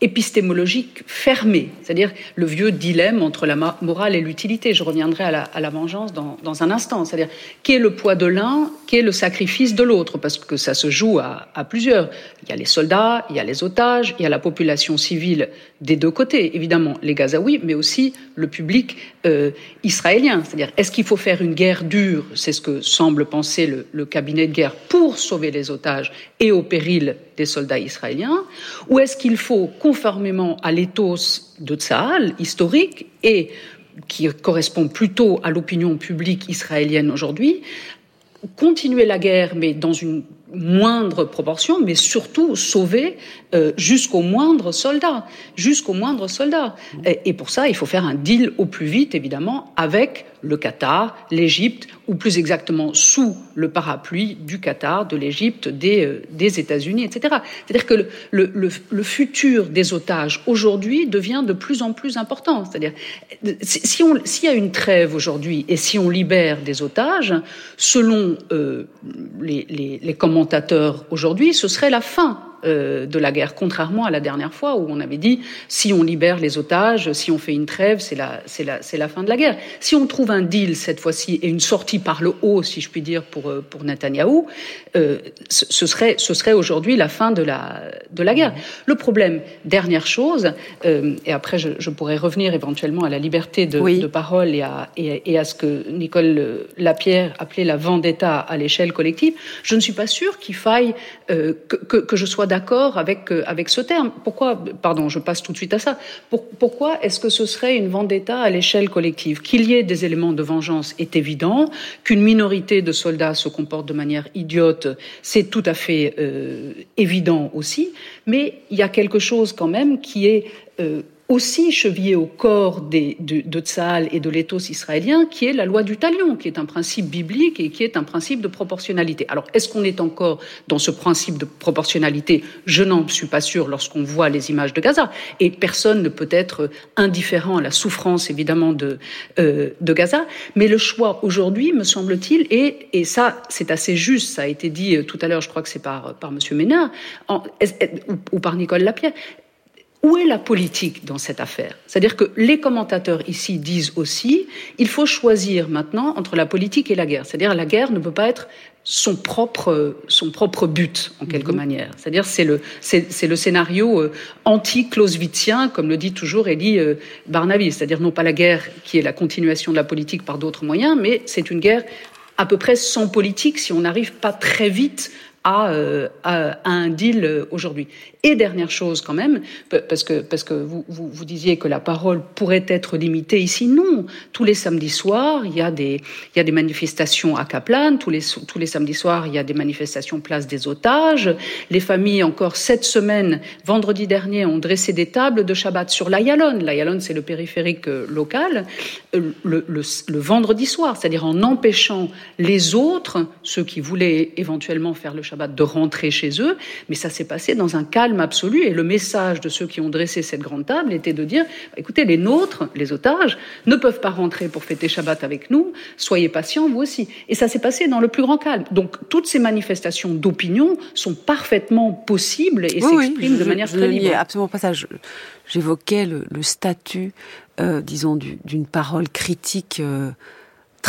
épistémologique fermée, c'est-à-dire le vieux dilemme entre la morale et l'utilité. Je reviendrai à la, vengeance dans, un instant, c'est-à-dire qu'est le poids de l'un, qu'est le sacrifice de l'autre, parce que ça se joue à, plusieurs. Il y a les soldats, il y a les otages, il y a la population civile des deux côtés, évidemment les Gazaouis, mais aussi le public euh, israélien. C'est-à-dire, est-ce qu'il faut faire une guerre dure? C'est ce que semble penser le, cabinet de guerre pour sauver les otages et au péril des soldats israéliens, ou est-ce qu'il faut conformément à l'éthos de Tsahal historique et qui correspond plutôt à l'opinion publique israélienne aujourd'hui, continuer la guerre, mais dans une moindre proportion, mais surtout sauver euh, jusqu'au moindre soldat, jusqu'au moindre soldat. Et, pour ça, il faut faire un deal au plus vite, évidemment, avec le Qatar, l'Égypte, ou plus exactement sous le parapluie du Qatar, de l'Égypte, des, euh, des États-Unis, etc. C'est-à-dire que le, le, le, futur des otages aujourd'hui devient de plus en plus important. C'est-à-dire, si on, s'il y a une trêve aujourd'hui et si on libère des otages, selon euh, les, les, les commentateurs aujourd'hui, ce serait la fin euh, de la guerre, contrairement à la dernière fois où on avait dit si on libère les otages, si on fait une trêve, c'est la, c'est la, c'est la fin de la guerre. Si on trouve un deal cette fois-ci et une sortie par le haut, si je puis dire, pour, euh, pour Netanyahou, euh, ce serait, ce serait aujourd'hui la fin de la, de la guerre. Le problème, dernière chose, euh, et après je, je, pourrais revenir éventuellement à la liberté de, de parole et à, et, et à ce que Nicole Lapierre appelait la vendetta à l'échelle collective, je ne suis pas sûre qu'il faille que, que, que je sois d'accord avec, euh, avec ce terme. Pourquoi, pardon, je passe tout de suite à ça. pourquoi est-ce que ce serait une vendetta à l'échelle collective? Qu'il y ait des éléments de vengeance est évident, qu'une minorité de soldats se comporte de manière idiote, c'est tout à fait euh, évident aussi, mais il y a quelque chose quand même qui est euh, aussi chevillé au corps des, de, de Tzahal et de l'éthos israélien, qui est la loi du talion, qui est un principe biblique et qui est un principe de proportionnalité. Alors, est-ce qu'on est encore dans ce principe de proportionnalité? Je n'en suis pas sûr lorsqu'on voit les images de Gaza. Et personne ne peut être indifférent à la souffrance, évidemment, de, euh, de Gaza. Mais le choix aujourd'hui, me semble-t-il, et, et ça, c'est assez juste, ça a été dit euh, tout à l'heure, je crois que c'est par, par M. Ménard, ou par Nicole Lapierre, où est la politique dans cette affaire? C'est-à-dire que les commentateurs ici disent aussi il faut choisir maintenant entre la politique et la guerre. C'est-à-dire la guerre ne peut pas être son propre, son propre but, en quelque mhm. manière. C'est-à-dire c'est le, c'est, le scénario euh, anti-clausewitzien, comme le dit toujours Elie euh, Barnaby. C'est-à-dire non pas la guerre qui est la continuation de la politique par d'autres moyens, mais c'est une guerre à peu près sans politique si on n'arrive pas très vite à, à, un deal aujourd'hui. Et dernière chose quand même, parce que, parce que vous, vous, disiez que la parole pourrait être limitée ici, non. Tous les samedis soirs, il y a des, il y a des manifestations à Kaplan, tous les, tous les samedis soirs, il y a des manifestations place des otages. Les familles, encore cette semaine, vendredi dernier, ont dressé des tables de Shabbat sur l'Ayalon. L'Ayalon, c'est le périphérique euh, local, euh, le vendredi soir, c'est-à-dire en empêchant les autres, ceux qui voulaient éventuellement faire le Shabbat, de rentrer chez eux. Mais ça s'est passé dans un calme absolu. Et le message de ceux qui ont dressé cette grande table était de dire, écoutez, les nôtres, les otages, ne peuvent pas rentrer pour fêter Shabbat avec nous. Soyez patients, vous aussi. Et ça s'est passé dans le plus grand calme. Donc toutes ces manifestations d'opinion sont parfaitement possibles et s'expriment de manière très libre. absolument pas ça. J'évoquais le, statut, euh, disons, d'une parole critique. Euh,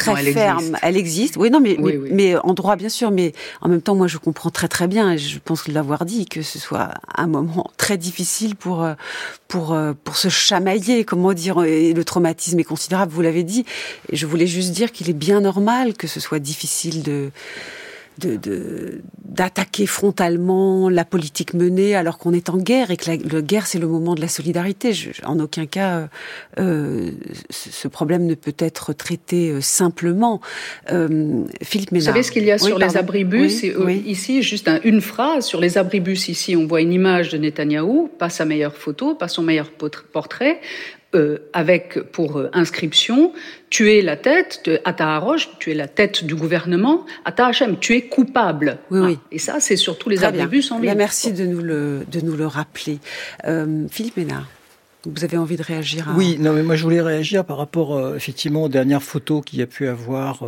très ferme. Elle existe. Oui, non, mais, mais, en droit, bien sûr. Mais en même temps, moi, je comprends très très bien, et je pense l'avoir dit, que ce soit un moment très difficile pour euh, pour euh, pour se chamailler. Comment dire Et le traumatisme est considérable. Vous l'avez dit. Et je voulais juste dire qu'il est bien normal que ce soit difficile de de d'attaquer frontalement la politique menée alors qu'on est en guerre et que la, guerre c'est le moment de la solidarité. en aucun cas, euh, ce problème ne peut être traité euh, simplement. Euh, Philippe Ménard. Vous savez ce qu'il y a sur les abribus euh, ici Juste une phrase sur les abribus ici. On voit une image de Netanyahou, pas sa meilleure photo, pas son meilleur portrait. Euh, avec pour euh, inscription tu es la tête de Ataharosh, tu es la tête du gouvernement, Atahachem, tu es coupable. Oui, oui. Ah, et ça, c'est sur tous les abribus en ligne. Merci de nous le, de nous le rappeler. Euh, Philippe Ménard. Vous avez envie de réagir à... Oui, non, mais moi je voulais réagir par rapport euh, effectivement aux dernières photos qu'il y a pu avoir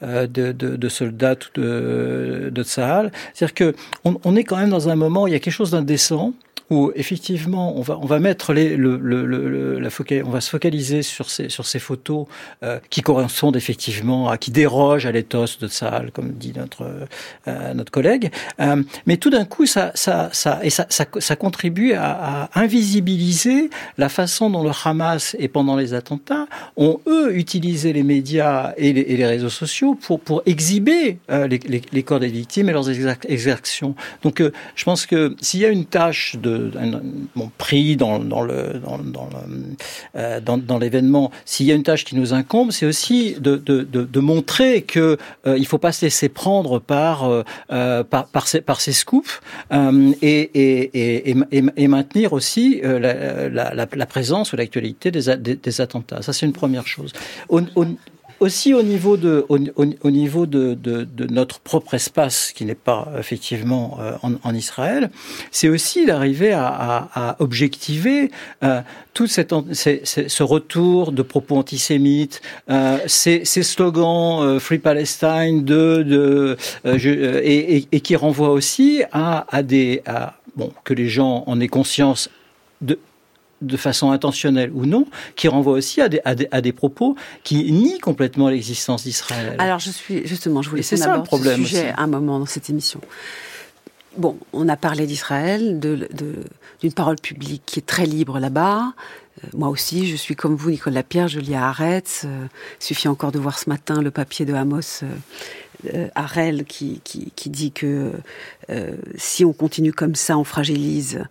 de, de, de, soldats de, de Tsahal. C'est-à-dire que on, on, est quand même dans un moment, il y a quelque chose d'indécent où effectivement on va on va mettre les, le, le, la on va se focaliser sur ces sur ces photos euh, qui correspondent effectivement à qui dérogent à l'éthos de Saal comme dit notre euh, notre collègue. Euh, mais tout d'un coup ça ça ça et ça ça, contribue à, invisibiliser la façon dont le Hamas et pendant les attentats ont eux utilisé les médias et les, réseaux sociaux pour pour exhiber les, les, corps des victimes et leurs exactions. Donc je pense que s'il y a une tâche de mon pris dans, dans le dans, euh, dans, dans l'événement, s'il y a une tâche qui nous incombe, c'est aussi de, de, de, montrer que euh, il faut pas se laisser prendre par euh, euh par, par, ces, par ces scoops euh, et, et, et, et, maintenir aussi la, la, présence ou l'actualité des, des, attentats. Ça, c'est une première chose. Aussi au niveau de, au, au niveau de, notre propre espace, qui n'est pas effectivement euh, en, Israël, c'est aussi d'arriver à, objectiver euh, tout cette, ce retour de propos antisémites, euh, ces, slogans Free Palestine, de, de et, et, qui renvoient aussi à, à des à, bon que les gens en aient conscience de de façon intentionnelle ou non, qui renvoie aussi à des, à des, à des propos qui nient complètement l'existence d'Israël. Alors je suis justement, je voulais c'est ça le problème ce sujet un moment dans cette émission. Bon, on a parlé d'Israël, de, d'une parole publique qui est très libre là-bas. Euh, moi aussi, je suis comme vous, Nicolas Pierre, je lis à Haaretz. Euh, il suffit encore de voir ce matin le papier de Amos euh, Harel qui, qui, qui, dit que euh, si on continue comme ça, on fragilise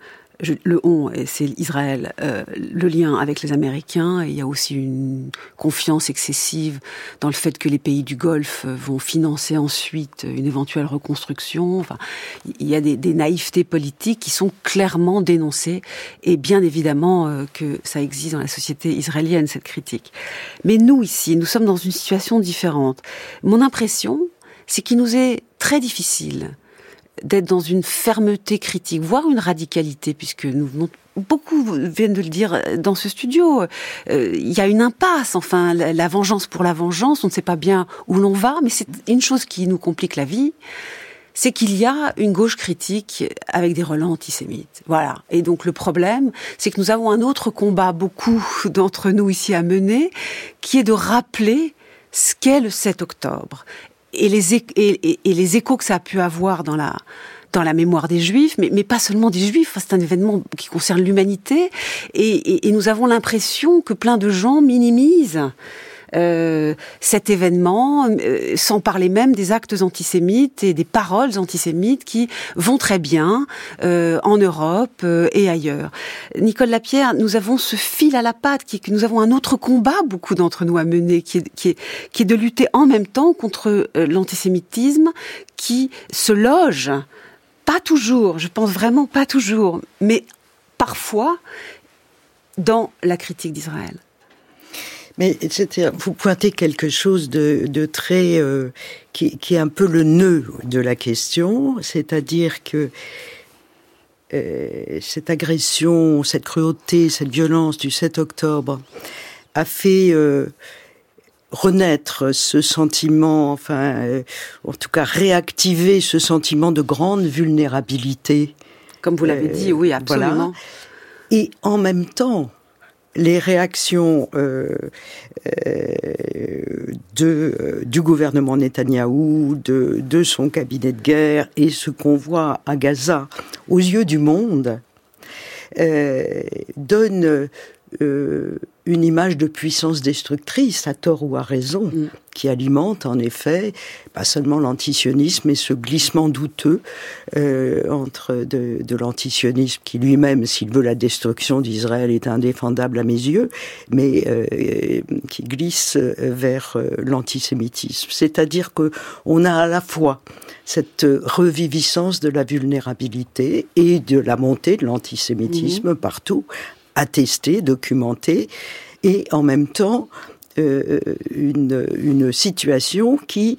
le on, c'est Israël, euh, le lien avec les Américains, et il y a aussi une confiance excessive dans le fait que les pays du Golfe vont financer ensuite une éventuelle reconstruction. Enfin, il y a des, des naïvetés politiques qui sont clairement dénoncées, et bien évidemment euh, que ça existe dans la société israélienne, cette critique. Mais nous, ici, nous sommes dans une situation différente. Mon impression, c'est qu'il nous est très difficile d'être dans une fermeté critique, voire une radicalité, puisque nous beaucoup viennent de le dire dans ce studio. Euh, il y a une impasse, enfin, la, vengeance pour la vengeance, on ne sait pas bien où l'on va, mais c'est une chose qui nous complique la vie, c'est qu'il y a une gauche critique avec des relents antisémites. Voilà. Et donc le problème, c'est que nous avons un autre combat, beaucoup d'entre nous ici à mener, qui est de rappeler ce qu'est le 7 octobre et les, et, les échos que ça a pu avoir dans la dans la mémoire des Juifs, mais, mais pas seulement des Juifs. C'est un événement qui concerne l'humanité, et, nous avons l'impression que plein de gens minimisent euh, cet événement, euh, sans parler même des actes antisémites et des paroles antisémites qui vont très bien euh, en Europe et ailleurs. Nicole Lapierre, nous avons ce fil à la patte, qui, que nous avons un autre combat, beaucoup d'entre nous à mener, qui est de lutter en même temps contre l'antisémitisme qui se loge, pas toujours, je pense vraiment pas toujours, mais parfois dans la critique d'Israël. Mais vous pointez quelque chose de, de très euh, qui, qui, est un peu le nœud de la question, c'est-à-dire que euh, cette agression, cette cruauté, cette violence du 7 octobre a fait euh, renaître ce sentiment, enfin, en tout cas réactiver ce sentiment de grande vulnérabilité. Comme vous l'avez dit, oui, absolument. Et en même temps, les réactions euh, euh, de, euh, du gouvernement Netanyahou, de, de son cabinet de guerre et ce qu'on voit à Gaza aux yeux du monde euh, donnent une image de puissance destructrice, à tort ou à raison, mm. qui alimente en effet pas seulement l'antisionisme, mais ce glissement douteux euh, entre de, de l'antisionisme qui lui-même, s'il veut la destruction d'Israël, est indéfendable à mes yeux, mais euh, qui glisse vers euh, l'antisémitisme. C'est-à-dire que on a à la fois cette reviviscence de la vulnérabilité et de la montée de l'antisémitisme mm. partout, attesté, documenté, et en même temps euh, une, une, situation qui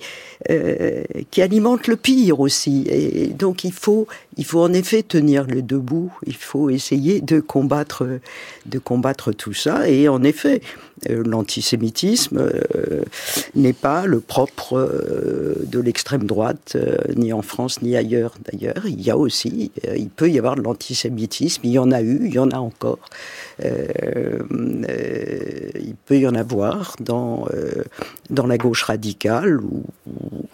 euh, qui alimente le pire aussi. Et donc il faut il faut en effet tenir le debout. Il faut essayer de combattre de combattre tout ça. Et en effet, euh, l'antisémitisme euh, n'est pas le propre euh, de l'extrême droite, ni en France ni ailleurs. D'ailleurs, il y a aussi, il peut y avoir de l'antisémitisme. Il y en a eu, il y en a encore. il peut y en avoir dans dans la gauche radicale ou,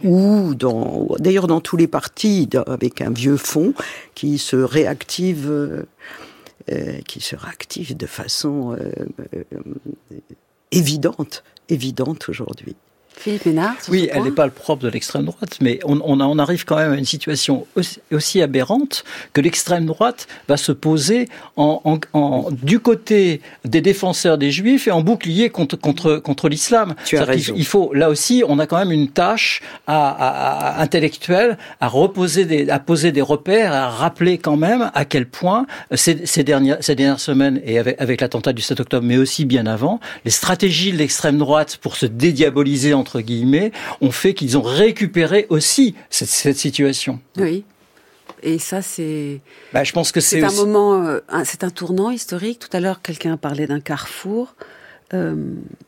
ou dans d'ailleurs dans tous les partis avec un vieux fond qui se réactive euh, qui se réactive de façon euh, euh, évidente, évidente aujourd'hui. Philippe Ménard Oui, elle n'est pas le propre de l'extrême droite, mais on, on, on, arrive quand même à une situation aussi, aberrante que l'extrême droite va se poser en, en, en, du côté des défenseurs des juifs et en bouclier contre, contre, contre l'islam. Tu as raison. Il, faut, là aussi, on a quand même une tâche à, à, à intellectuelle à reposer des, à poser des repères, à rappeler quand même à quel point ces, ces, dernières, ces dernières semaines et avec, avec l'attentat du 7 octobre, mais aussi bien avant, les stratégies de l'extrême droite pour se dédiaboliser entre guillemets, ont fait qu'ils ont récupéré aussi cette, cette situation. Oui. Et ça, c'est. Bah, je pense que c'est un moment, euh, c'est un tournant historique. Tout à l'heure, quelqu'un parlait d'un carrefour. Euh,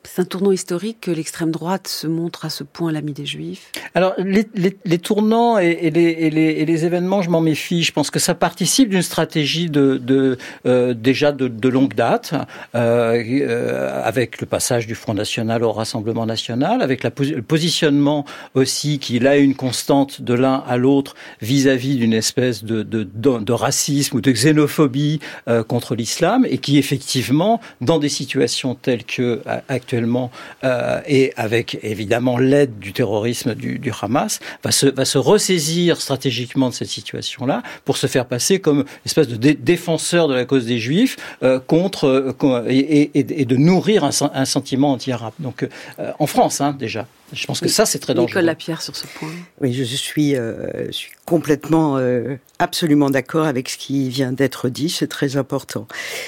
c'est un tournant historique que l'extrême droite se montre à ce point l'ami des Juifs. Alors les, tournants et, les, événements, je m'en méfie. Je pense que ça participe d'une stratégie de, euh, déjà de, longue date, euh, avec le passage du Front National au Rassemblement National, avec le positionnement aussi qu'il a une constante de l'un à l'autre vis-à-vis d'une espèce de, de, racisme ou de xénophobie contre l'islam, et qui effectivement, dans des situations telles que que actuellement euh, et avec évidemment l'aide du terrorisme du, Hamas va se va se ressaisir stratégiquement de cette situation-là pour se faire passer comme une espèce de dé défenseur de la cause des Juifs euh, contre euh, et, de nourrir un, sentiment anti-arabe. Donc euh, en France hein, déjà. Je pense que ça, c'est très dangereux. Nicole Lapierre sur ce point. Oui, je suis, euh, je suis complètement, euh, absolument d'accord avec ce qui vient d'être dit. C'est très important.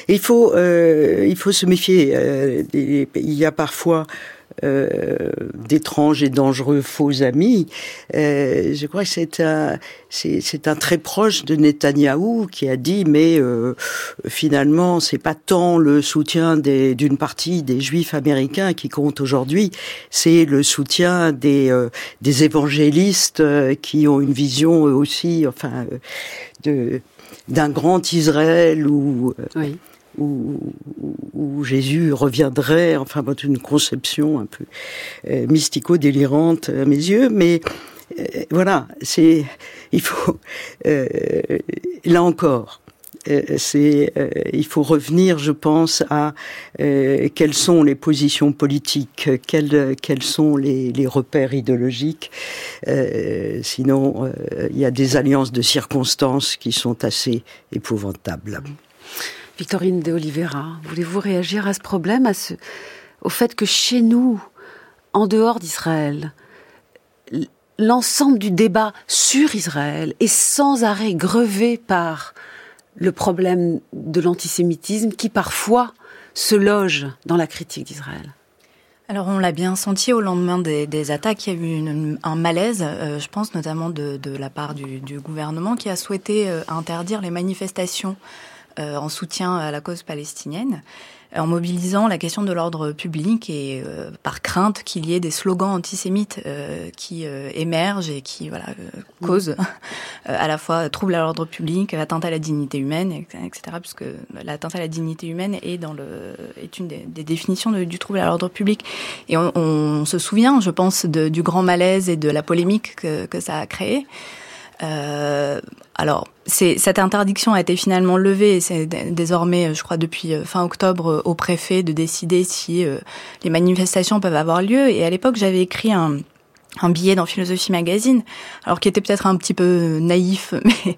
Et il faut, euh, il faut se méfier. Euh, il y a parfois euh, d'étranges et dangereux faux amis. Euh, je crois que c'est un, c'est un très proche de Netanyahou qui a dit mais euh, finalement c'est pas tant le soutien d'une partie des Juifs américains qui compte aujourd'hui, c'est le soutien des euh, évangélistes qui ont une vision aussi, enfin de d'un grand Israël ou oui où, où, Jésus reviendrait, enfin, une conception un peu euh, mystico-délirante à mes yeux, mais euh, voilà, c'est, il faut, euh, là encore, c'est, il faut revenir, je pense, à quelles sont les positions politiques, quels, quels sont les, les repères idéologiques. sinon, il y a des alliances de circonstances qui sont assez épouvantables. Victorine de Oliveira, voulez-vous réagir à ce problème, au fait que chez nous, en dehors d'Israël, l'ensemble du débat sur Israël est sans arrêt grevé par le problème de l'antisémitisme qui parfois se loge dans la critique d'Israël. Alors on l'a bien senti au lendemain des, attaques, il y a eu un malaise, euh, je pense notamment de, la part du, gouvernement qui a souhaité euh, interdire les manifestations euh, en soutien à la cause palestinienne en mobilisant la question de l'ordre public et euh, par crainte qu'il y ait des slogans antisémites euh, qui euh, émergent et qui voilà mm. causent à la fois trouble à l'ordre public, atteinte à la dignité humaine, etc. Puisque l'atteinte à la dignité humaine est dans le est une des, définitions du trouble à l'ordre public. Et on, on, se souvient, je pense, de, du grand malaise et de la polémique que, que ça a créé. Euh, alors, cette interdiction a été finalement levée c'est désormais, je crois, depuis euh, fin octobre, euh, au préfet de décider si les manifestations peuvent avoir lieu. Et à l'époque, j'avais écrit un, un billet dans Philosophie Magazine, alors qui était peut-être un petit peu naïf, mais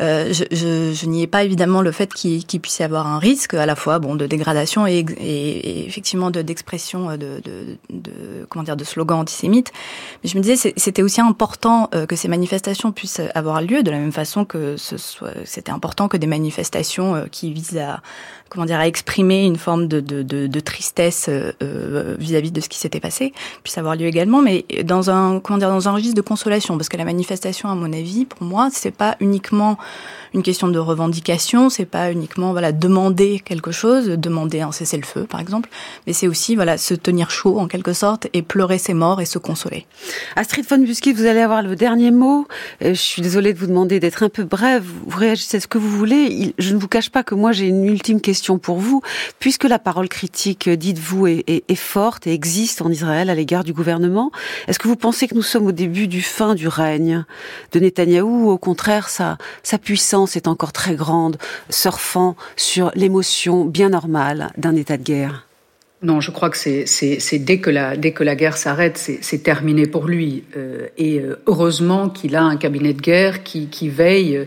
euh, je, je, je n'y ai pas évidemment le fait qu'il puisse y avoir un risque à la fois bon de dégradation et, et, effectivement d'expression de, de, de, comment dire de slogans antisémites. Mais je me disais c'était aussi important euh, que ces manifestations puissent avoir lieu de la même façon que c'était important que des manifestations euh, qui visent à comment dire, à exprimer une forme de, de, de, de tristesse euh, euh, vis-à-vis de ce qui s'était passé, puisse avoir lieu également, mais dans un, comment dire, dans un registre de consolation, parce que la manifestation, à mon avis, pour moi, c'est pas uniquement une question de revendication, c'est pas uniquement voilà demander quelque chose, demander un cessez-le-feu par exemple, mais c'est aussi voilà se tenir chaud en quelque sorte et pleurer ses morts et se consoler. Astrid von Busquet, vous allez avoir le dernier mot. Euh, je suis désolée de vous demander d'être un peu brève. Vous réagissez à ce que vous voulez. Je ne vous cache pas que moi j'ai une ultime question pour vous, puisque la parole critique, dites-vous, est, est, forte et existe en Israël à l'égard du gouvernement. Est-ce que vous pensez que nous sommes au début du fin du règne de Netanyahou ou au contraire sa, sa puissance est encore très grande, surfant sur l'émotion bien normale d'un état de guerre? Non, je crois que c'est dès que la dès que la guerre s'arrête, c'est terminé pour lui. Euh, et euh, heureusement qu'il a un cabinet de guerre qui, qui veille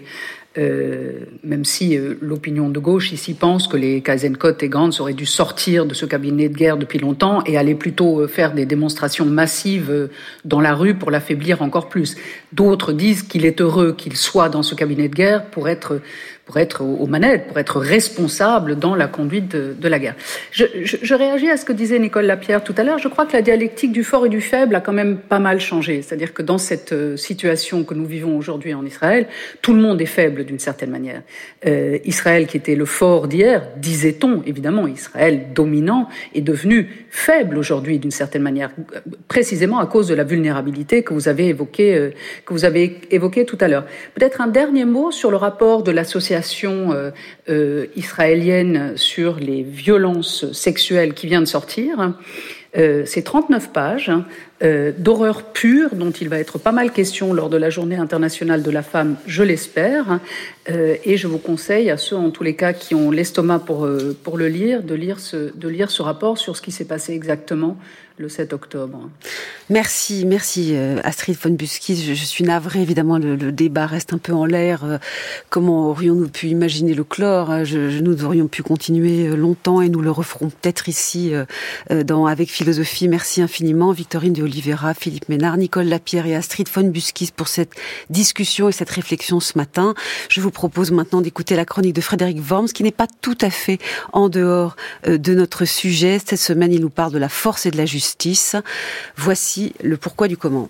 euh, même si euh, l'opinion de gauche ici pense que les Kaisenkot et Gantz auraient dû sortir de ce cabinet de guerre depuis longtemps et aller plutôt euh, faire des démonstrations massives dans la rue pour l'affaiblir encore plus. D'autres disent qu'il est heureux qu'il soit dans ce cabinet de guerre pour être pour être aux manettes, pour être responsable dans la conduite de, la guerre. Je, réagis à ce que disait Nicole Lapierre tout à l'heure. Je crois que la dialectique du fort et du faible a quand même pas mal changé. C'est-à-dire que dans cette euh, situation que nous vivons aujourd'hui en Israël, tout le monde est faible d'une certaine manière. Euh, Israël, qui était le fort d'hier, disait-on, évidemment, Israël dominant, est devenu faible aujourd'hui d'une certaine manière, précisément à cause de la vulnérabilité que vous avez évoquée, euh, que vous avez évoqué tout à l'heure. Peut-être un dernier mot sur le rapport de l'association euh, euh, israélienne sur les violences sexuelles qui vient de sortir. Euh, c'est 39 pages euh, d'horreur pure dont il va être pas mal question lors de la journée internationale de la femme, je l'espère. et je vous conseille à ceux, en tous les cas, qui ont l'estomac pour, pour le lire, de lire, ce, de lire ce rapport sur ce qui s'est passé exactement le 7 octobre. Merci, merci euh, Astrid von Buskis. Je, suis navrée, évidemment, le, débat reste un peu en l'air. Euh, comment aurions-nous pu imaginer le chlore? Nous aurions pu continuer euh, longtemps et nous le referons peut-être ici dans avec philosophie. Merci infiniment, Victorine de Oliveira, Philippe Ménard, Nicole Lapierre et Astrid von Buskis pour cette discussion et cette réflexion ce matin. Je vous propose maintenant d'écouter la chronique de Frédéric Worms, qui n'est pas tout à fait en dehors de notre sujet. Cette semaine, il nous parle de la force et de la justice Voici le pourquoi du comment.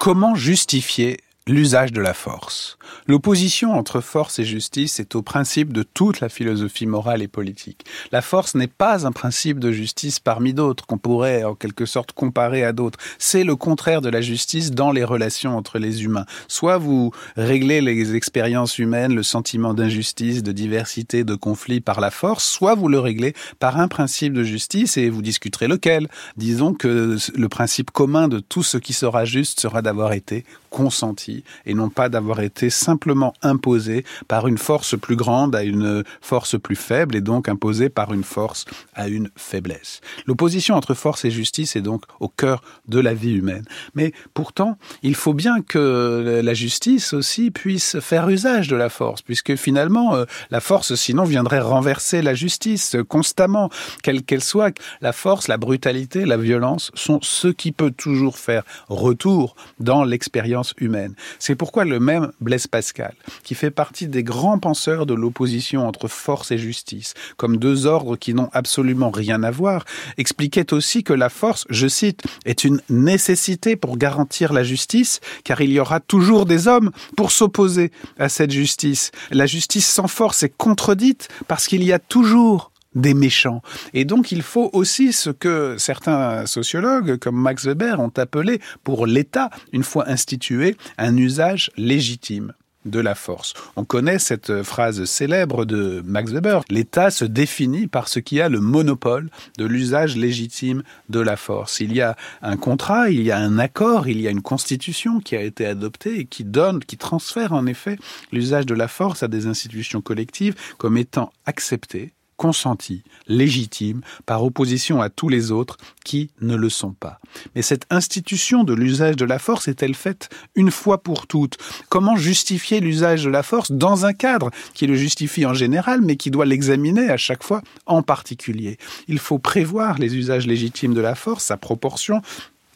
Comment justifier l'usage de la force L'opposition entre force et justice est au principe de toute la philosophie morale et politique. La force n'est pas un principe de justice parmi d'autres qu'on pourrait en quelque sorte comparer à d'autres. C'est le contraire de la justice dans les relations entre les humains. Soit vous réglez les expériences humaines, le sentiment d'injustice, de diversité, de conflit par la force, soit vous le réglez par un principe de justice et vous discuterez lequel. Disons que le principe commun de tout ce qui sera juste sera d'avoir été consenti et non pas d'avoir été simplement imposé par une force plus grande à une force plus faible et donc imposé par une force à une faiblesse. L'opposition entre force et justice est donc au cœur de la vie humaine. Mais pourtant, il faut bien que la justice aussi puisse faire usage de la force, puisque finalement, euh, la force sinon viendrait renverser la justice constamment, quelle qu'elle soit. La force, la brutalité, la violence sont ce qui peut toujours faire retour dans l'expérience humaine. C'est pourquoi le même Blaise Pascal, qui fait partie des grands penseurs de l'opposition entre force et justice, comme deux ordres qui n'ont absolument rien à voir, expliquait aussi que la force, je cite, est une nécessité pour garantir la justice, car il y aura toujours des hommes pour s'opposer à cette justice. La justice sans force est contredite parce qu'il y a toujours des méchants. Et donc il faut aussi ce que certains sociologues comme Max Weber ont appelé pour l'État, une fois institué, un usage légitime de la force. On connaît cette phrase célèbre de Max Weber. L'État se définit par ce qui a le monopole de l'usage légitime de la force. Il y a un contrat, il y a un accord, il y a une constitution qui a été adoptée et qui donne, qui transfère en effet l'usage de la force à des institutions collectives comme étant acceptées consenti, légitime, par opposition à tous les autres qui ne le sont pas. Mais cette institution de l'usage de la force est-elle faite une fois pour toutes? Comment justifier l'usage de la force dans un cadre qui le justifie en général, mais qui doit l'examiner à chaque fois en particulier? Il faut prévoir les usages légitimes de la force, sa proportion,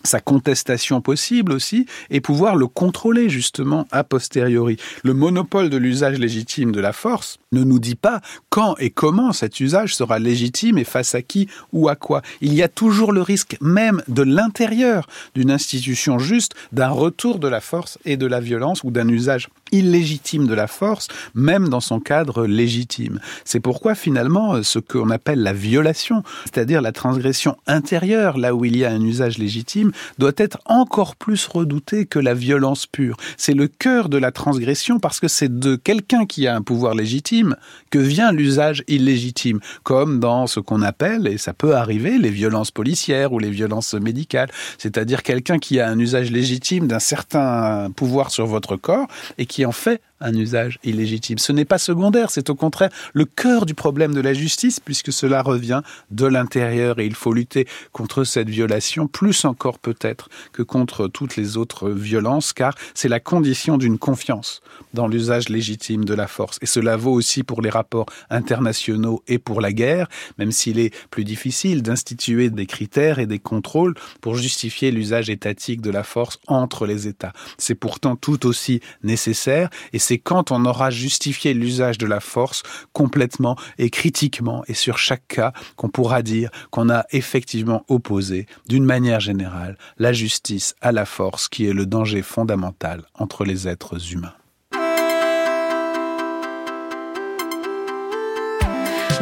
sa contestation possible aussi, et pouvoir le contrôler justement a posteriori. Le monopole de l'usage légitime de la force ne nous dit pas quand et comment cet usage sera légitime et face à qui ou à quoi. Il y a toujours le risque même de l'intérieur d'une institution juste d'un retour de la force et de la violence ou d'un usage illégitime de la force, même dans son cadre légitime. C'est pourquoi finalement ce qu'on appelle la violation, c'est-à-dire la transgression intérieure, là où il y a un usage légitime, doit être encore plus redouté que la violence pure. C'est le cœur de la transgression parce que c'est de quelqu'un qui a un pouvoir légitime que vient l'usage illégitime, comme dans ce qu'on appelle, et ça peut arriver, les violences policières ou les violences médicales, c'est-à-dire quelqu'un qui a un usage légitime d'un certain pouvoir sur votre corps et qui en fait un usage illégitime. Ce n'est pas secondaire, c'est au contraire le cœur du problème de la justice, puisque cela revient de l'intérieur et il faut lutter contre cette violation, plus encore peut-être que contre toutes les autres violences, car c'est la condition d'une confiance dans l'usage légitime de la force. Et cela vaut aussi pour les rapports internationaux et pour la guerre, même s'il est plus difficile d'instituer des critères et des contrôles pour justifier l'usage étatique de la force entre les États. C'est pourtant tout aussi nécessaire et c'est quand on aura justifié l'usage de la force complètement et critiquement et sur chaque cas qu'on pourra dire qu'on a effectivement opposé, d'une manière générale, la justice à la force qui est le danger fondamental entre les êtres humains.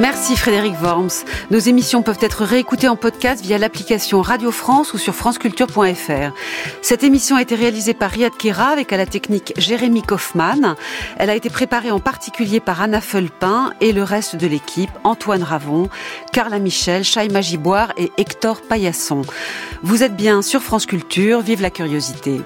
Merci Frédéric Worms. Nos émissions peuvent être réécoutées en podcast via l'application Radio France ou sur franceculture.fr. Cette émission a été réalisée par Riyad Kera avec à la technique Jérémy Kaufmann. Elle a été préparée en particulier par Anna Fulpin et le reste de l'équipe, Antoine Ravon, Carla Michel, Chaïma Giboire et Hector Paillasson. Vous êtes bien sur France Culture, vive la curiosité.